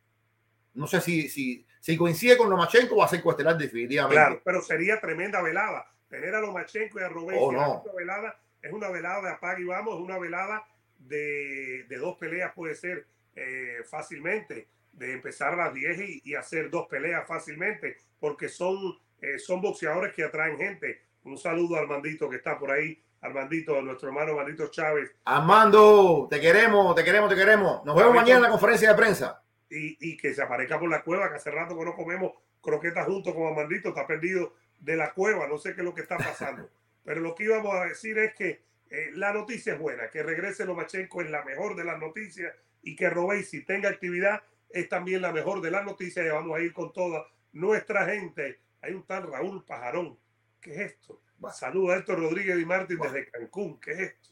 No sé si, si, si coincide con Lomachenko va a ser coestelar definitivamente. Claro, pero sería tremenda velada. Tener a Lomachenko y a Robert oh, no. velada, es una velada de apaga y vamos, es una velada de, de dos peleas puede ser eh, fácilmente, de empezar a las 10 y, hacer dos peleas fácilmente, porque son, eh, son boxeadores que atraen gente. Un saludo al mandito que está por ahí Armandito, nuestro hermano Armandito Chávez. Armando, te queremos, te queremos, te queremos. Nos vemos mañana en la conferencia de prensa. Y, que se aparezca por la cueva, que hace rato que no comemos croquetas juntos con Armandito, está perdido de la cueva, no sé qué es lo que está pasando. Pero lo que íbamos a decir es que eh, la noticia es buena, que regrese Lomachenko es la mejor de las noticias y que Robesi tenga actividad es también la mejor de las noticias y vamos a ir con toda nuestra gente. Hay un tal Raúl Pajarón. ¿Qué es esto? Saluda a Héctor Rodríguez y Martín desde Cancún. ¿Qué es esto?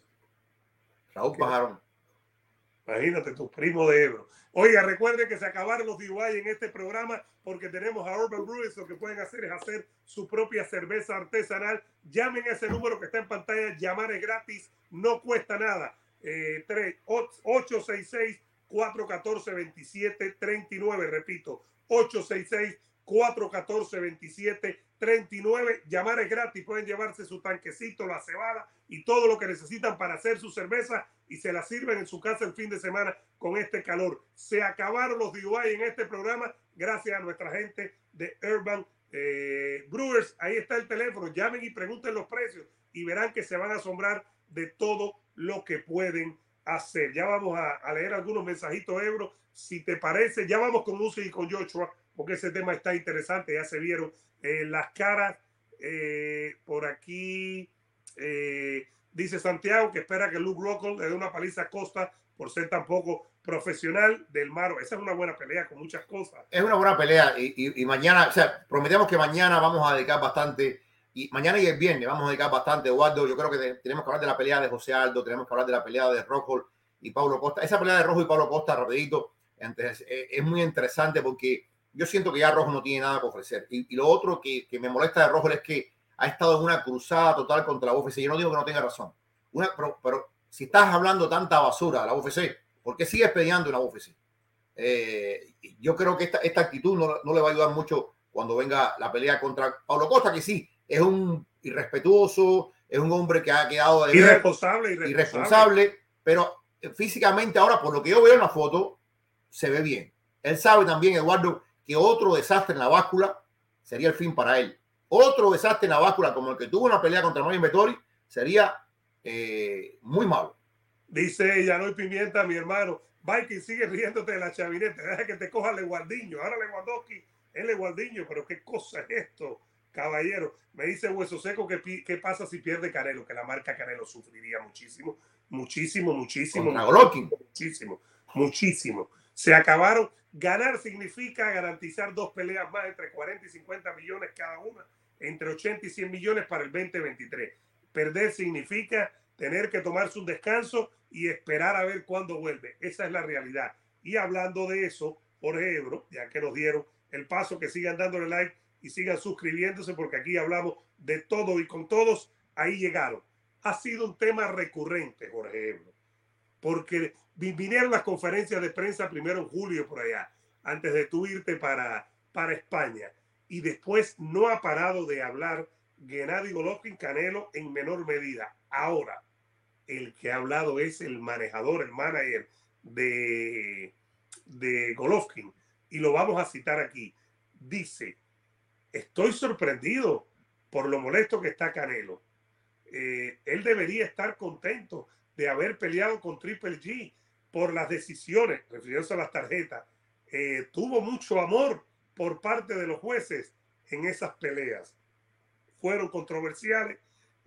Raúl Pajarón. Imagínate, tu primo de Ebro. Oiga, recuerden que se acabaron los DUI en este programa porque tenemos a Urban Breweries. Lo que pueden hacer es hacer su propia cerveza artesanal. Llamen a ese número que está en pantalla. Llamar es gratis, no cuesta nada. Eh, 866 414 2739 Repito, 866 414 2739 Llamar es gratis. Pueden llevarse su tanquecito, la cebada y todo lo que necesitan para hacer su cerveza y se la sirven en su casa el fin de semana con este calor. Se acabaron los DUI en este programa gracias a nuestra gente de Urban eh, Brewers. Ahí está el teléfono. Llamen y pregunten los precios y verán que se van a asombrar de todo lo que pueden hacer. Ya vamos a, leer algunos mensajitos, Ebro. Si te parece, ya vamos con Lucy y con Joshua, porque ese tema está interesante. Ya se vieron eh, las caras eh, por aquí. Dice Santiago que espera que Luke Rockhold le dé una paliza a Costa por ser tan poco profesional del Maro. Esa es una buena pelea con muchas cosas. Es una buena pelea y, mañana, o sea, prometemos que mañana vamos a dedicar bastante, y mañana y el viernes vamos a dedicar bastante, Eduardo. Yo creo que tenemos que hablar de la pelea de José Aldo, tenemos que hablar de la pelea de Rockhold y Pablo Costa. Esa pelea de Rojo y Pablo Costa, rapidito, es, muy interesante porque yo siento que ya Rojo no tiene nada que ofrecer. Y, lo otro que, que me molesta de Rojo es que ha estado en una cruzada total contra la UFC. Yo no digo que no tenga razón, una, pero, si estás hablando tanta basura de la UFC, ¿por qué sigues peleando en la UFC? Eh, yo creo que esta, esta actitud no, no, le va a ayudar mucho cuando venga la pelea contra Pablo Costa, que sí, es un irrespetuoso, es un hombre que ha quedado de irresponsable, irresponsable, irresponsable, pero físicamente ahora, por lo que yo veo en la foto, se ve bien. Él sabe también, Eduardo, que otro desastre en la báscula sería el fin para él otro desastre en la báscula como el que tuvo una pelea contra Mario Vettori sería eh, muy malo. Dice Yanoy Pimienta, mi hermano, Viking sigue riéndote de la chavineta, deja que te coja Leguardiño. Ahora Lewandowski es Leguardiño, pero qué cosa es esto, caballero. Me dice Hueso Seco que qué pasa si pierde Canelo, que la marca Canelo sufriría muchísimo, muchísimo, muchísimo. Muchísimo, muchísimo. Se acabaron. Ganar significa garantizar dos peleas más entre 40 y 50 millones cada una entre 80 y 100 millones para el 2023. Perder significa tener que tomarse un descanso y esperar a ver cuándo vuelve. Esa es la realidad. Y hablando de eso, por Ebro, ya que nos dieron el paso, que sigan dándole like y sigan suscribiéndose, porque aquí hablamos de todo y con todos, ahí llegaron. Ha sido un tema recurrente, Jorge Ebro, porque vinieron las conferencias de prensa primero en julio por allá, antes de tú irte para, para España y después no ha parado de hablar Gennady Golovkin Canelo en menor medida. Ahora, el que ha hablado es el manejador, el manager de, de Golovkin, y lo vamos a citar aquí. Dice, estoy sorprendido por lo molesto que está Canelo. Eh, él debería estar contento de haber peleado con Triple G por las decisiones, refiriéndose a las tarjetas. Eh, tuvo mucho amor por parte de los jueces en esas peleas. Fueron controversiales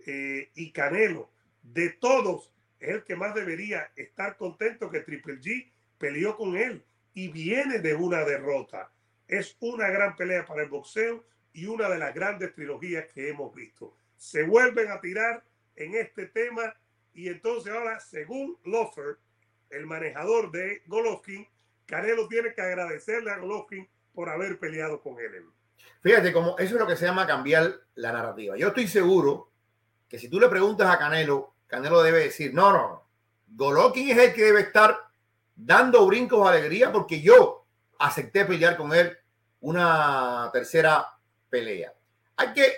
eh, y Canelo, de todos, es el que más debería estar contento que Triple G peleó con él y viene de una derrota. Es una gran pelea para el boxeo y una de las grandes trilogías que hemos visto. Se vuelven a tirar en este tema y entonces ahora, según Lofer, el manejador de Golovkin, Canelo tiene que agradecerle a Golovkin por haber peleado con él. Fíjate, como eso es lo que se llama cambiar la narrativa. Yo estoy seguro que si tú le preguntas a Canelo, Canelo debe decir, no, no, Golovkin es el que debe estar dando brincos de alegría porque yo acepté pelear con él una tercera pelea. Hay que,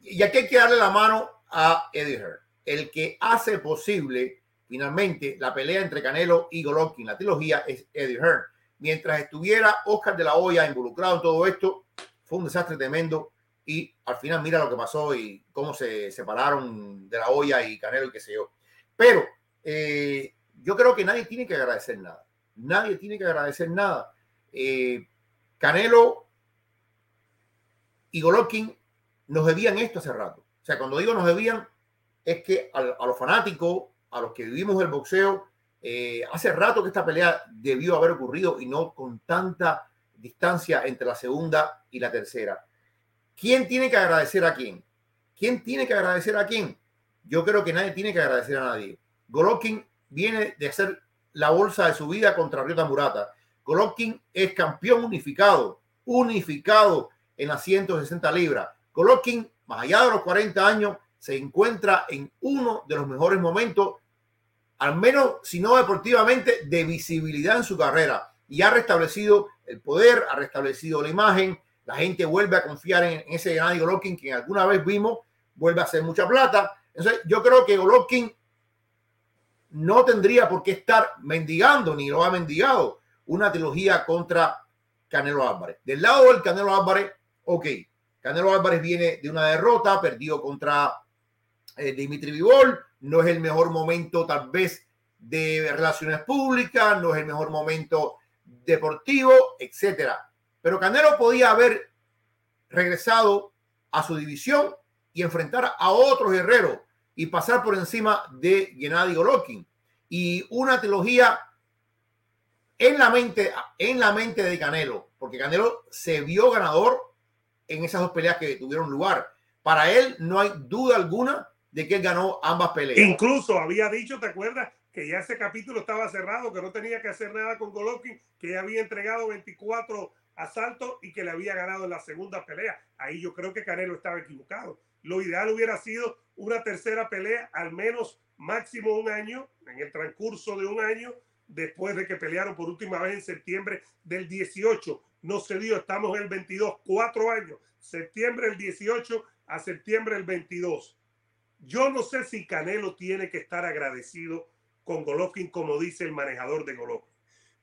y aquí hay que darle la mano a Eddie Hearn, el que hace posible finalmente la pelea entre Canelo y Golovkin. La trilogía es Eddie Hearn mientras estuviera Oscar de la Hoya involucrado en todo esto, fue un desastre tremendo. Y al final, mira lo que pasó y cómo se separaron de la olla y Canelo y qué sé yo. Pero eh, yo creo que nadie tiene que agradecer nada. Nadie tiene que agradecer nada. Eh, Canelo y Golovkin nos debían esto hace rato. O sea, cuando digo nos debían, es que a, los fanáticos, a los que vivimos el boxeo, Eh, hace rato que esta pelea debió haber ocurrido y no con tanta distancia entre la segunda y la tercera. ¿Quién tiene que agradecer a quién? ¿Quién tiene que agradecer a quién? Yo creo que nadie tiene que agradecer a nadie. Golovkin viene de hacer la bolsa de su vida contra Ryota Murata. Golovkin es campeón unificado, unificado en las 160 libras. Golovkin, más allá de los 40 años, se encuentra en uno de los mejores momentos, al menos si no deportivamente, de visibilidad en su carrera. Y ha restablecido el poder, ha restablecido la imagen. La gente vuelve a confiar en, ese Gennady Golovkin que alguna vez vimos, vuelve a hacer mucha plata. Entonces, yo creo que Golovkin no tendría por qué estar mendigando, ni lo ha mendigado, una trilogía contra Canelo Álvarez. Del lado del Canelo Álvarez, ok, Canelo Álvarez viene de una derrota, perdió contra eh, Dimitri Vivol, no es el mejor momento tal vez de relaciones públicas, no es el mejor momento deportivo, etcétera. Pero Canelo podía haber regresado a su división y enfrentar a otros guerreros y pasar por encima de Gennady Golovkin. Y una trilogía en la mente, en la mente de Canelo, porque Canelo se vio ganador en esas dos peleas que tuvieron lugar. Para él no hay duda alguna de que él ganó ambas peleas. Incluso había dicho, ¿te acuerdas? Que ya ese capítulo estaba cerrado, que no tenía que hacer nada con Golovkin, que ya había entregado 24 asaltos y que le había ganado en la segunda pelea. Ahí yo creo que Canelo estaba equivocado. Lo ideal hubiera sido una tercera pelea, al menos máximo un año, en el transcurso de un año, después de que pelearon por última vez en septiembre del 18. No se dio, estamos en el 22, cuatro años, septiembre del 18 a septiembre del 22. Yo no sé si Canelo tiene que estar agradecido con Golovkin, como dice el manejador de Golovkin.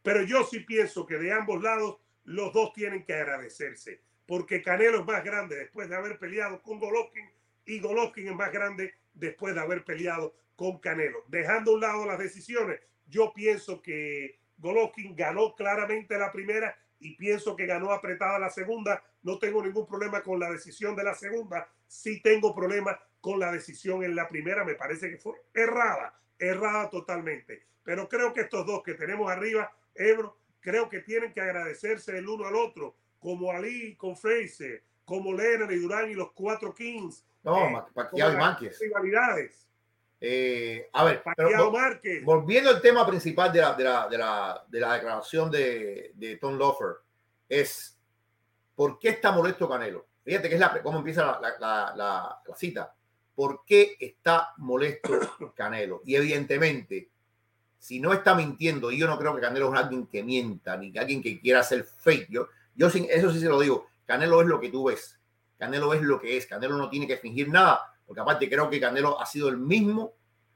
Pero yo sí pienso que de ambos lados los dos tienen que agradecerse porque Canelo es más grande después de haber peleado con Golovkin y Golovkin es más grande después de haber peleado con Canelo. Dejando a un lado las decisiones, yo pienso que Golovkin ganó claramente la primera y pienso que ganó apretada la segunda. No tengo ningún problema con la decisión de la segunda. Sí tengo problema con la decisión en la primera. Me parece que fue errada, errada totalmente. Pero creo que estos dos que tenemos arriba, Ebro, creo que tienen que agradecerse el uno al otro como Ali con Fraser, como Lennon y Durán y los cuatro Kings. No, eh, Pacquiao y Márquez. Rivalidades. Eh, a ver, pero, volviendo al tema principal de la, de la, de la, de la declaración de, de Tom Lofer, es ¿por qué está molesto Canelo? Fíjate que es la, cómo empieza la, la, la, cita. ¿Por qué está molesto Canelo? Y evidentemente, si no está mintiendo, y yo no creo que Canelo es alguien que mienta, ni que alguien que quiera ser fake. Yo, yo sin, eso sí se lo digo. Canelo es lo que tú ves. Canelo es lo que es. Canelo no tiene que fingir nada, porque aparte creo que Canelo ha sido el mismo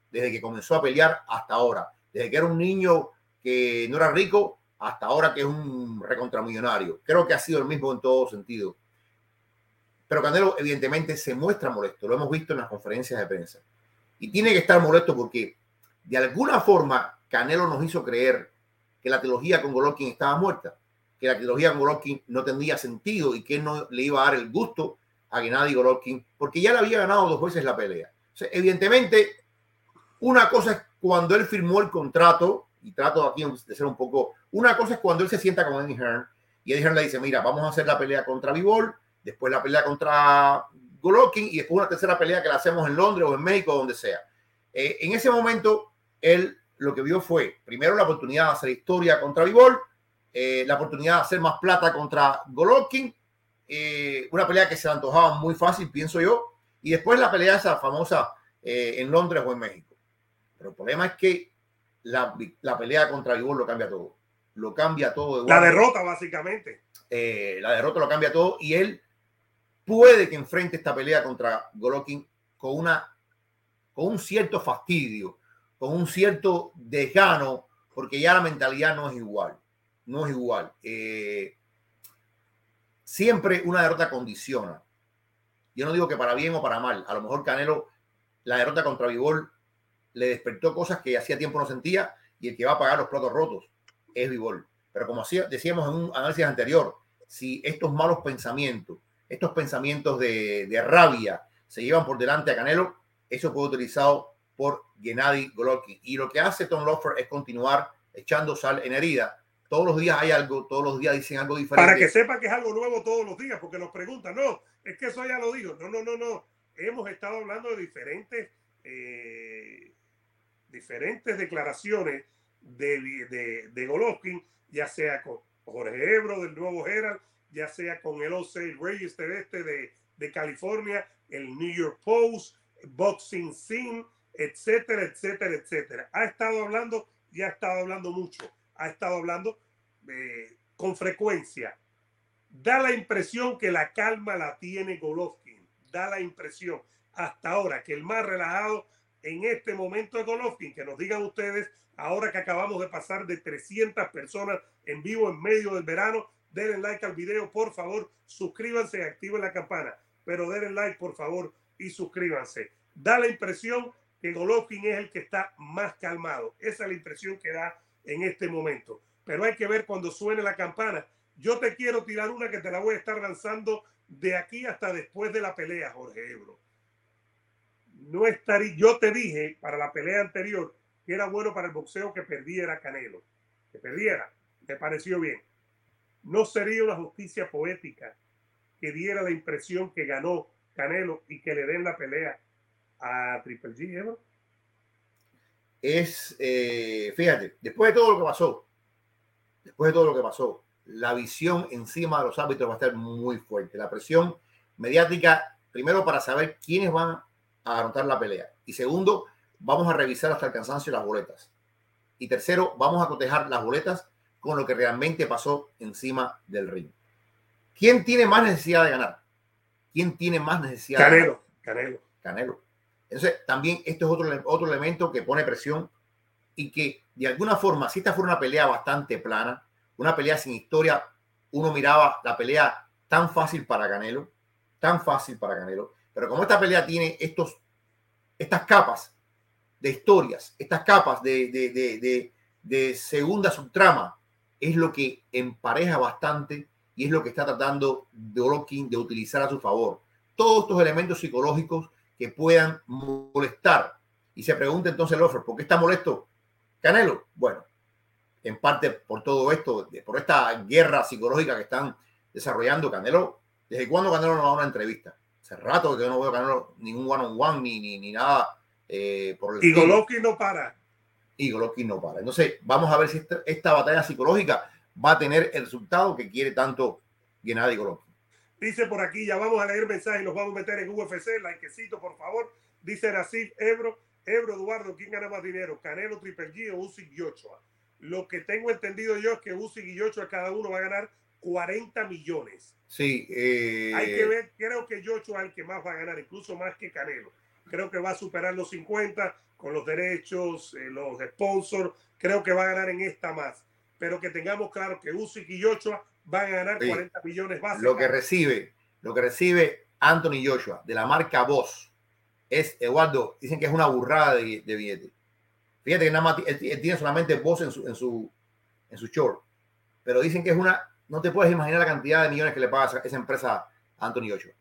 desde que comenzó a pelear hasta ahora. Desde que era un niño que no era rico hasta ahora que es un recontramillonario. Creo que ha sido el mismo en todo sentido. Pero Canelo evidentemente se muestra molesto. Lo hemos visto en las conferencias de prensa. Y tiene que estar molesto porque de alguna forma Canelo nos hizo creer que la trilogía con Golovkin estaba muerta que la trilogía con Golovkin no tendría sentido y que no le iba a dar el gusto a Gennady Golovkin porque ya le había ganado dos veces la pelea. evidentemente, una cosa es cuando él firmó el contrato, y trato aquí de ser un poco, una cosa es cuando él se sienta con Eddie Hearn y Eddie Hearn le dice, mira, vamos a hacer la pelea contra Vivol, después la pelea contra Golovkin y después una tercera pelea que la hacemos en Londres o en México, donde sea. Eh, en ese momento, él lo que vio fue, primero, la oportunidad de hacer historia contra Vivol, eh, la oportunidad de hacer más plata contra Golovkin, eh, una pelea que se antojaba muy fácil, pienso yo, y después la pelea esa famosa eh, en Londres o en México. Pero el problema es que la, la pelea contra Vivol lo cambia todo. Lo cambia todo. la derrota, básicamente. la derrota lo cambia todo y él puede que enfrente esta pelea contra Golovkin con, una, con un cierto fastidio, con un cierto desgano, porque ya la mentalidad no es igual no es igual. Eh, siempre una derrota condiciona. Yo no digo que para bien o para mal. A lo mejor Canelo, la derrota contra Vivol le despertó cosas que hacía tiempo no sentía y el que va a pagar los platos rotos es Vivol. Pero como decíamos en un análisis anterior, si estos malos pensamientos, estos pensamientos de, rabia se llevan por delante a Canelo, eso puede utilizado por Gennady Golovkin. Y lo que hace Tom Loeffler es continuar echando sal en herida. Todos los días hay algo, todos los días dicen algo diferente. Para que sepa que es algo nuevo todos los días, porque nos preguntan, no, es que eso ya lo dijo. No, no, no, no. Hemos estado hablando de diferentes, eh, diferentes declaraciones de, de, Golovkin, ya sea con Jorge Ebro del Nuevo Herald, ya sea con el O6 Reyes este de, de California, el New York Post, Boxing Scene, etcétera, etcétera, etcétera. Ha estado hablando y ha estado hablando mucho. Ha estado hablando eh, con frecuencia. Da la impresión que la calma la tiene Golovkin. Da la impresión hasta ahora que el más relajado en este momento de Golovkin, que nos digan ustedes, ahora que acabamos de pasar de 300 personas en vivo en medio del verano, denle like al video, por favor, suscríbanse y activen la campana, pero denle like, por favor, y suscríbanse. Da la impresión que Golovkin es el que está más calmado. Esa es la impresión que da en este momento. Pero hay que ver cuando suene la campana. Yo te quiero tirar una que te la voy a estar lanzando de aquí hasta después de la pelea, Jorge Ebro. No estaría, yo te dije para la pelea anterior que era bueno para el boxeo que perdiera Canelo. Que perdiera. Me pareció bien. No sería una justicia poética que diera la impresión que ganó Canelo y que le den la pelea a Triple G, Es, eh, fíjate, después de todo lo que pasó, después de todo lo que pasó, la visión encima de los árbitros va a estar muy fuerte. La presión mediática, primero para saber quiénes van a anotar la pelea. Y segundo, vamos a revisar hasta el cansancio las boletas. Y tercero, vamos a cotejar las boletas con lo que realmente pasó encima del ring. ¿Quién tiene más necesidad de ganar? ¿Quién tiene más necesidad de ganar? Canelo. Canelo. Entonces, también esto es otro, otro elemento que pone presión y que de alguna forma, si esta fuera una pelea bastante plana, una pelea sin historia, uno miraba la pelea tan fácil para Canelo, tan fácil para Canelo, pero como esta pelea tiene estos, estas capas de historias, estas capas de, de, de, de segunda subtrama, es lo que empareja bastante y es lo que está tratando Golovkin de utilizar a su favor. Todos estos elementos psicológicos que puedan molestar. Y se pregunta entonces el offer, ¿por qué está molesto Canelo? Bueno, en parte por todo esto, por esta guerra psicológica que están desarrollando Canelo. ¿Desde cuándo Canelo no va a una entrevista? Hace rato que yo no veo Canelo ningún one-on-one ni, ni, ni, nada eh, por el Y Golovkin no para. Y Golovkin no para. Entonces, vamos a ver si esta, esta, batalla psicológica va a tener el resultado que quiere tanto Gennady Golovkin. Dice por aquí, ya vamos a leer mensajes y los vamos a meter en UFC. Likecito, por favor. Dice Racif Ebro. Ebro, Eduardo, ¿quién gana más dinero? ¿Canelo, Triple G o Usyk y Ochoa? Lo que tengo entendido yo es que Usyk y Ochoa cada uno va a ganar 40 millones. Sí. Eh... Hay que ver, creo que Ochoa es el que más va a ganar, incluso más que Canelo. Creo que va a superar los 50 con los derechos, eh, los sponsors. Creo que va a ganar en esta más. Pero que tengamos claro que Usyk y Ochoa van a ganar 40 millones básicos. Lo que recibe, lo que recibe Anthony Joshua de la marca Voz es, Eduardo, dicen que es una burrada de, de billete. Fíjate que nada más él, tiene solamente Voz en su, en su, en su short, pero dicen que es una, no te puedes imaginar la cantidad de millones que le paga esa empresa a Anthony Joshua.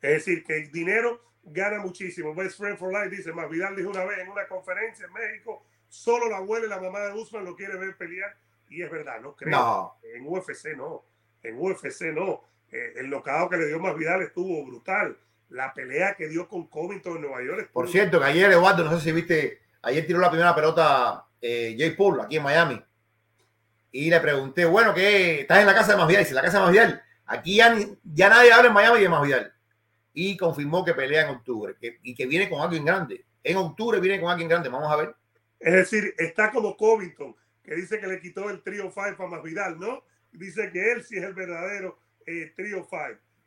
Es decir, que el dinero gana muchísimo. Best Friend for Life dice, más Vidal dijo una vez en una conferencia en México, solo la abuela y la mamá de Usman lo quiere ver pelear y es verdad, no creo. En UFC no. En UFC no. Eh, el locado que le dio más Vidal estuvo brutal. La pelea que dio con Covington en Nueva York. Por cierto, que ayer, Eduardo, no sé si viste, ayer tiró la primera pelota eh, Jay Paul aquí en Miami. Y le pregunté, bueno, ¿qué? ¿Estás en la casa de Masvidal? Dice, la casa de Masvidal. Aquí ya, ya nadie habla en Miami de Masvidal. Y confirmó que pelea en octubre y que viene con alguien grande. En octubre viene con alguien grande. Vamos a ver. Es decir, está como Covington que dice que le quitó el trio 5 a Masvidal, ¿no? Dice que él sí es el verdadero eh, trio 5.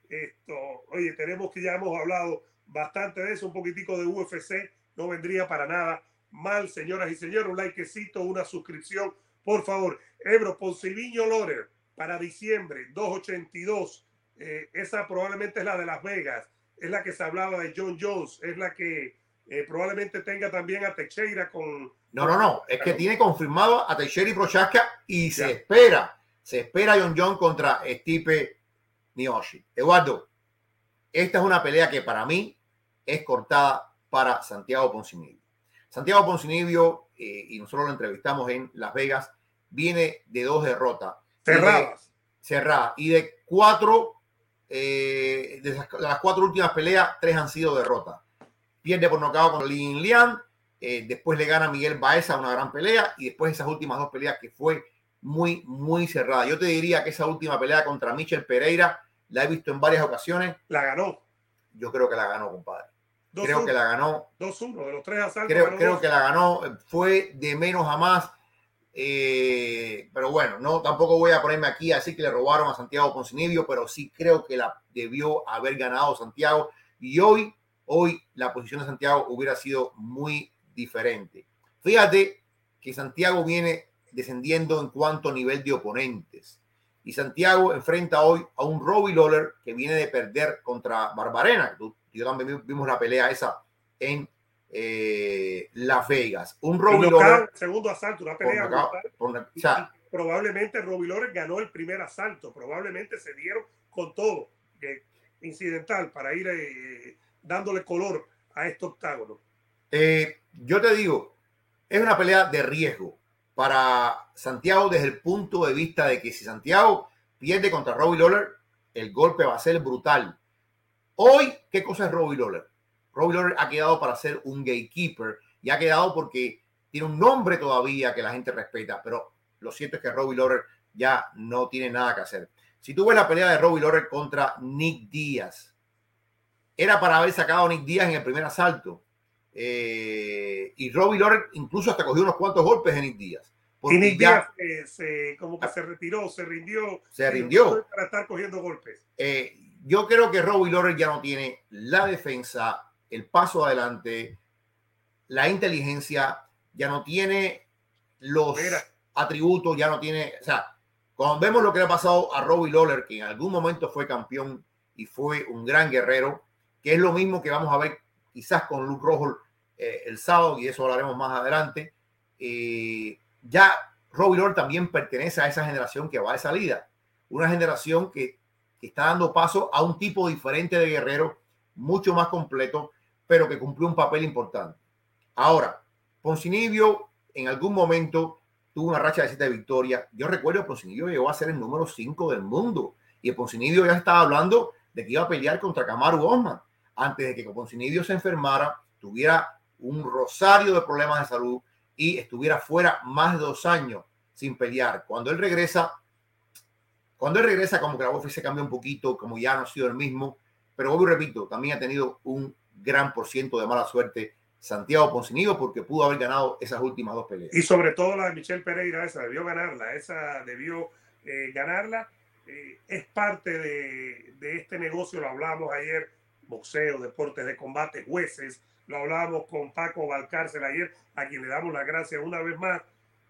Esto, oye, tenemos que ya hemos hablado bastante de eso, un poquitico de UFC, no vendría para nada mal, señoras y señores, un likecito, una suscripción, por favor. Ebro, Ponciviño Lorer, para diciembre, 282. Eh, esa probablemente es la de Las Vegas, es la que se hablaba de John Jones, es la que eh, probablemente tenga también a Teixeira con... No, no, no, es que tiene confirmado a Teixeira y Prochaska y se espera, se espera John John contra Stipe Nioshi. Eduardo, esta es una pelea que para mí es cortada para Santiago Ponzinibbio. Santiago Poncinibio, eh, y nosotros lo entrevistamos en Las Vegas, viene de dos derrotas. Cerradas. Cerradas. Y de cuatro, eh, de, las, cuatro últimas peleas, tres han sido derrotas. Pierde por nocaut con Lin Lian, eh, después le gana Miguel Baeza una gran pelea, y después esas últimas dos peleas que fue muy, muy cerrada. Yo te diría que esa última pelea contra Michel Pereira la he visto en varias ocasiones. La ganó. Yo creo que la ganó, compadre. Creo que la ganó. 2-1 de los tres asaltos. Creo, creo que la ganó. Fue de menos a más. Eh, pero bueno, no, tampoco voy a ponerme aquí así que le robaron a Santiago Poncinibio, pero sí creo que la debió haber ganado Santiago. Y hoy, hoy la posición de Santiago hubiera sido muy diferente. Fíjate que Santiago viene descendiendo en cuanto a nivel de oponentes. Y Santiago enfrenta hoy a un Robbie Lawler que viene de perder contra Barbarena. Yo también vimos la pelea esa en eh, Las Vegas. Un Robbie Lawler. Segundo asalto, una pelea. probablemente Robbie Lawler ganó el primer asalto. Probablemente se dieron con todo. incidental para ir eh, dándole color a este octágono. Eh, yo te digo, es una pelea de riesgo para Santiago desde el punto de vista de que si Santiago pierde contra Robbie Lawler, el golpe va a ser brutal. Hoy, ¿qué cosa es Robbie Lawler? Robbie Lawler ha quedado para ser un gatekeeper y ha quedado porque tiene un nombre todavía que la gente respeta, pero lo cierto es que Robbie Lawler ya no tiene nada que hacer. Si tú ves la pelea de Robbie Lawler contra Nick Díaz, era para haber sacado a Nick Díaz en el primer asalto. Eh, y Robbie Lawler incluso hasta cogió unos cuantos golpes en Nick Díaz. Y Nick Díaz eh, se, como que se retiró, se rindió. Se rindió. Para estar cogiendo golpes. Eh, yo creo que Robbie Lawler ya no tiene la defensa, el paso adelante, la inteligencia, ya no tiene los atributos, ya no tiene. O sea, cuando vemos lo que le ha pasado a Robbie Lawler, que en algún momento fue campeón y fue un gran guerrero, que es lo mismo que vamos a ver quizás con Luke Rojo eh, el sábado, y eso hablaremos más adelante. Eh, ya Robbie Lawler también pertenece a esa generación que va de salida. Una generación que, está dando paso a un tipo diferente de guerrero, mucho más completo, pero que cumplió un papel importante. Ahora, Poncinibio en algún momento tuvo una racha de siete victorias. Yo recuerdo que Poncinibio llegó a ser el número 5 del mundo y el Poncinibio ya estaba hablando de que iba a pelear contra Kamaru Osman antes de que Poncinibio se enfermara, tuviera un rosario de problemas de salud y estuviera fuera más de dos años sin pelear. Cuando él regresa, cuando él regresa, como que la UFC se cambia un poquito, como ya no ha sido el mismo. Pero hoy repito, también ha tenido un gran por ciento de mala suerte Santiago Poncinibio porque pudo haber ganado esas últimas dos peleas. Y sobre todo la de Michelle Pereira, esa debió ganarla, esa debió eh, ganarla. Eh, es parte de, de, este negocio, lo hablamos ayer, boxeo, deportes de combate, jueces, lo hablábamos con Paco Valcárcel ayer, a quien le damos las gracias una vez más,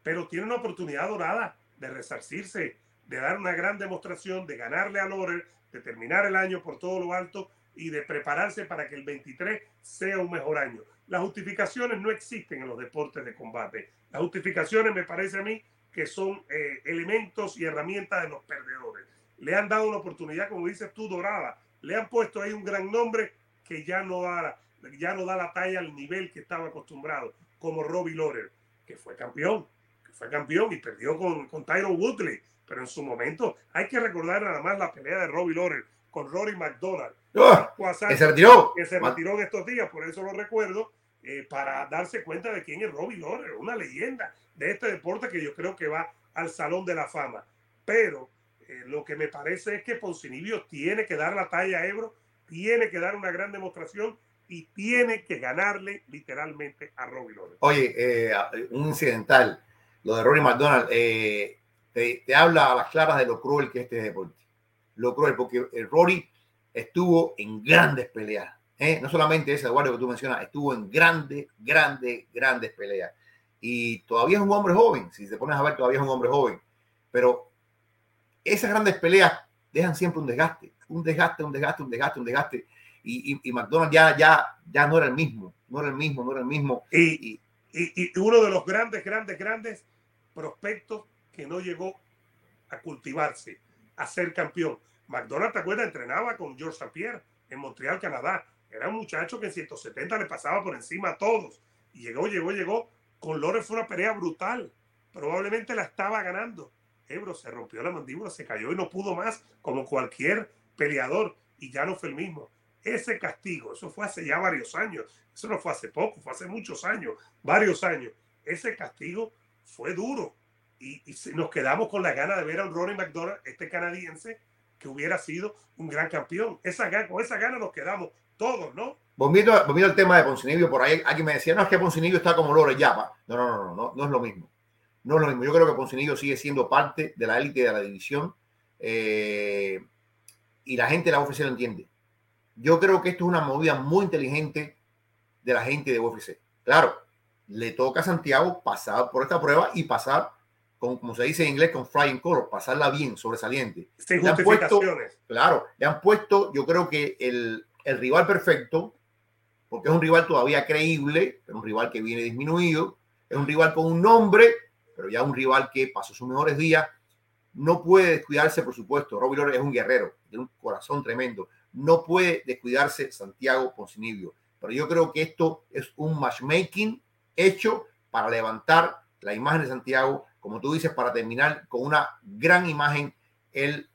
pero tiene una oportunidad dorada de resarcirse, de dar una gran demostración, de ganarle a Lorer, de terminar el año por todo lo alto y de prepararse para que el 23 sea un mejor año. Las justificaciones no existen en los deportes de combate. Las justificaciones me parece a mí que son eh, elementos y herramientas de los perdedores. Le han dado una oportunidad, como dices tú, dorada. Le han puesto ahí un gran nombre que ya no da ya no da la talla al nivel que estaba acostumbrado, como Robbie Lawler, que fue campeón, que fue campeón y perdió con, con Tyron Woodley, pero en su momento hay que recordar nada más la pelea de Robbie Lawler con Rory McDonald, ¡Oh! que se retiró, que se retiró en estos días, por eso lo recuerdo, eh, para darse cuenta de quién es Robbie Lawler, una leyenda de este deporte que yo creo que va al Salón de la Fama. Pero eh, lo que me parece es que Poncinibio tiene que dar la talla a Ebro, tiene que dar una gran demostración y tiene que ganarle literalmente a Robbie Lawler. Oye, eh, un incidental, lo de Rory McDonald, eh, te, habla a las claras de lo cruel que es este deporte. Lo cruel, porque Rory estuvo en grandes peleas. No solamente ese guardia que tú mencionas, estuvo en grandes, grandes, grandes peleas. Y todavía es un hombre joven, si te pones a ver, todavía es un hombre joven. Pero esas grandes peleas dejan siempre un desgaste, un desgaste, un desgaste, un desgaste, un desgaste y, y, McDonald's ya, ya, ya no era el mismo, no era el mismo, no era el mismo. Y, y, uno de los grandes, grandes, grandes prospectos que no llegó a cultivarse, a ser campeón. McDonald, ¿te acuerdas? Entrenaba con George St. Pierre en Montreal, Canadá. Era un muchacho que en 170 le pasaba por encima a todos. Y llegó, llegó, llegó. Con Lore fue una pelea brutal. Probablemente la estaba ganando. Ebro se rompió la mandíbula, se cayó y no pudo más, como cualquier peleador. Y ya no fue el mismo. Ese castigo, eso fue hace ya varios años. Eso no fue hace poco, fue hace muchos años, varios años. Ese castigo fue duro. Y, nos quedamos con la gana de ver a un Ronnie McDonald, este canadiense, que hubiera sido un gran campeón. Esa, con esa gana nos quedamos todos, ¿no? Volviendo, al tema de Poncinibio, por ahí alguien me decía, no, es que Poncinibio está como Lore ya. No, no, no, no, no, es lo mismo. No es lo mismo. Yo creo que Poncinibio sigue siendo parte de la élite de la división eh, y la gente de la UFC lo entiende. Yo creo que esto es una movida muy inteligente de la gente de UFC. Claro, le toca a Santiago pasar por esta prueba y pasar, con, como se dice en inglés, con flying color, pasarla bien, sobresaliente. Sin justificaciones. claro, le han puesto, yo creo que el, el rival perfecto porque es un rival todavía creíble, pero un rival que viene disminuido, es un rival con un nombre, pero ya un rival que pasó sus mejores días, no puede descuidarse, por supuesto. Robbie Lawler es un guerrero, tiene un corazón tremendo. No puede descuidarse Santiago Poncinibio. Pero yo creo que esto es un matchmaking hecho para levantar la imagen de Santiago, como tú dices, para terminar con una gran imagen el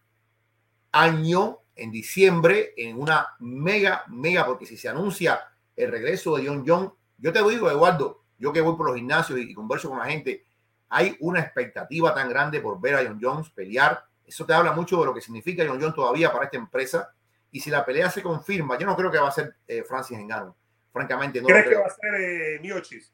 año en diciembre en una mega, mega, porque si se anuncia el regreso de John John. Yo te digo, Eduardo, yo que voy por los gimnasios y, converso con la gente, hay una expectativa tan grande por ver a John Jones pelear. Eso te habla mucho de lo que significa John Jones todavía para esta empresa. Y si la pelea se confirma, yo no creo que va a ser eh, Francis Engano. Francamente, no. ¿Crees que va a ser eh, Miochis?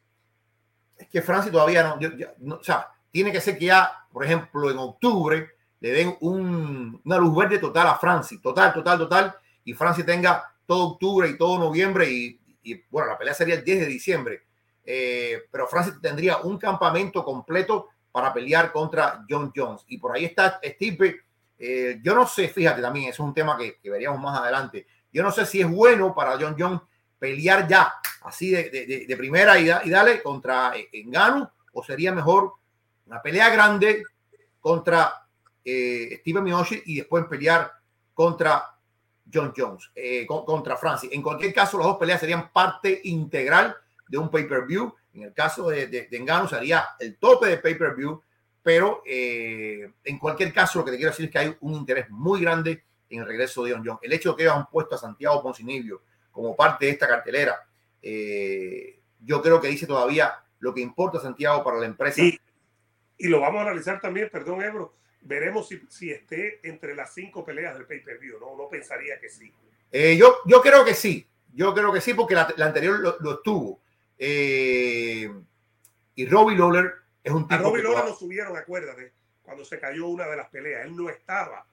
Es que Francis todavía no, O sea, tiene que ser que ya, por ejemplo, en octubre le den un, una luz verde total a Francis. Total, total, total. Y Francis tenga todo octubre y todo noviembre y y bueno, la pelea sería el 10 de diciembre, eh, pero Francis tendría un campamento completo para pelear contra John Jones. Y por ahí está Stipe. Eh, yo no sé, fíjate también, es un tema que, veríamos más adelante. Yo no sé si es bueno para John Jones pelear ya, así de, primera y, y, dale contra Engano, o sería mejor una pelea grande contra eh, Steve Miyoshi y después pelear contra John Jones eh, contra Francis. En cualquier caso, las dos peleas serían parte integral de un pay-per-view. En el caso de, de, Engano sería el tope de pay-per-view, pero eh, en cualquier caso lo que te quiero decir es que hay un interés muy grande en el regreso de John Jones. El hecho de que han puesto a Santiago Poncinibio como parte de esta cartelera, eh, yo creo que dice todavía lo que importa Santiago para la empresa. Y, y lo vamos a analizar también, perdón Ebro, veremos si, si, esté entre las cinco peleas del pay-per-view. No, no pensaría que sí. Eh, yo, yo creo que sí. Yo creo que sí, porque la, anterior lo, estuvo. Eh, y Robbie Lawler es un tipo. A Robbie Lawler lo subieron, acuérdate, cuando se cayó una de las peleas. Él no estaba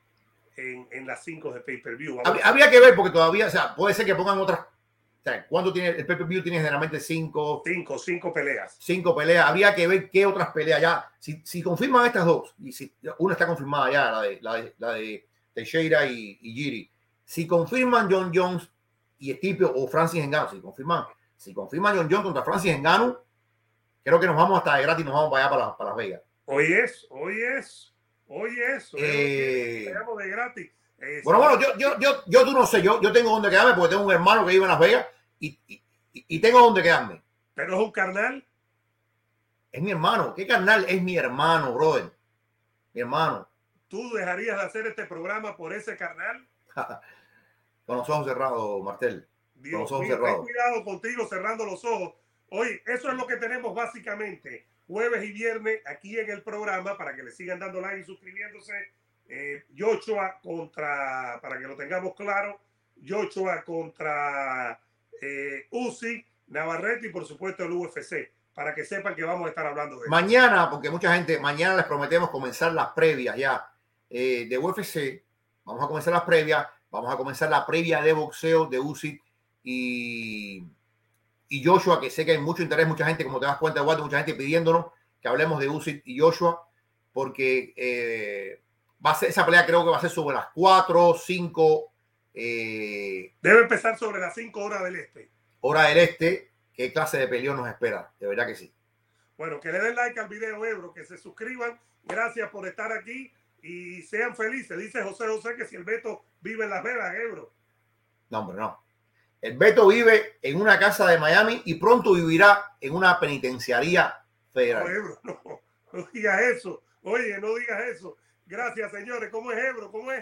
en, en las cinco de pay-per-view. Habría que ver, porque todavía, o sea, puede ser que pongan otras ¿cuánto tiene el pay-per-view? Tiene generalmente cinco. Cinco, cinco peleas. Cinco peleas. Habría que ver qué otras peleas ya. Si, si confirman estas dos, y si una está confirmada ya, la de, la de, la de Teixeira y, y Giri. Si confirman John Jones y Stipe o Francis Engano, si confirman, si confirman John Jones contra Francis Engano, creo que nos vamos hasta de gratis, nos vamos para allá para, para Las Vegas. Hoy es, hoy es, hoy es. Eh, de gratis. Bueno, bueno, yo, yo, yo, yo tú no sé, yo, yo tengo donde quedarme porque tengo un hermano que vive en Las Vegas y, y, y tengo donde quedarme. Pero es un carnal. Es mi hermano. ¿Qué carnal? Es mi hermano, brother. Mi hermano. ¿Tú dejarías de hacer este programa por ese carnal? Con los ojos cerrados, Martel. Los ojos cerrados. Ten cuidado contigo cerrando los ojos. Oye, eso es lo que tenemos básicamente jueves y viernes aquí en el programa para que le sigan dando like y suscribiéndose eh, Joshua contra, para que lo tengamos claro, Joshua contra eh, Uzi, Navarrete y por supuesto el UFC, para que sepan que vamos a estar hablando de Mañana, porque mucha gente, mañana les prometemos comenzar las previas ya eh, de UFC, vamos a comenzar las previas, vamos a comenzar la previa de boxeo de Uzi y, y Joshua, que sé que hay mucho interés, mucha gente, como te das cuenta, mucha gente pidiéndonos que hablemos de Uzi y Joshua, porque eh, Va a ser, esa pelea creo que va a ser sobre las 4, 5. Eh, Debe empezar sobre las 5 horas del este. Hora del este. ¿Qué clase de peleón nos espera? De verdad que sí. Bueno, que le den like al video, Ebro, que se suscriban. Gracias por estar aquí y sean felices. Dice José José que si el Beto vive en Las Vegas, Ebro. No, hombre, no. El Beto vive en una casa de Miami y pronto vivirá en una penitenciaría federal. No, no digas eso. Oye, no digas eso. Gracias, señores. ¿Cómo es Ebro? ¿Cómo es?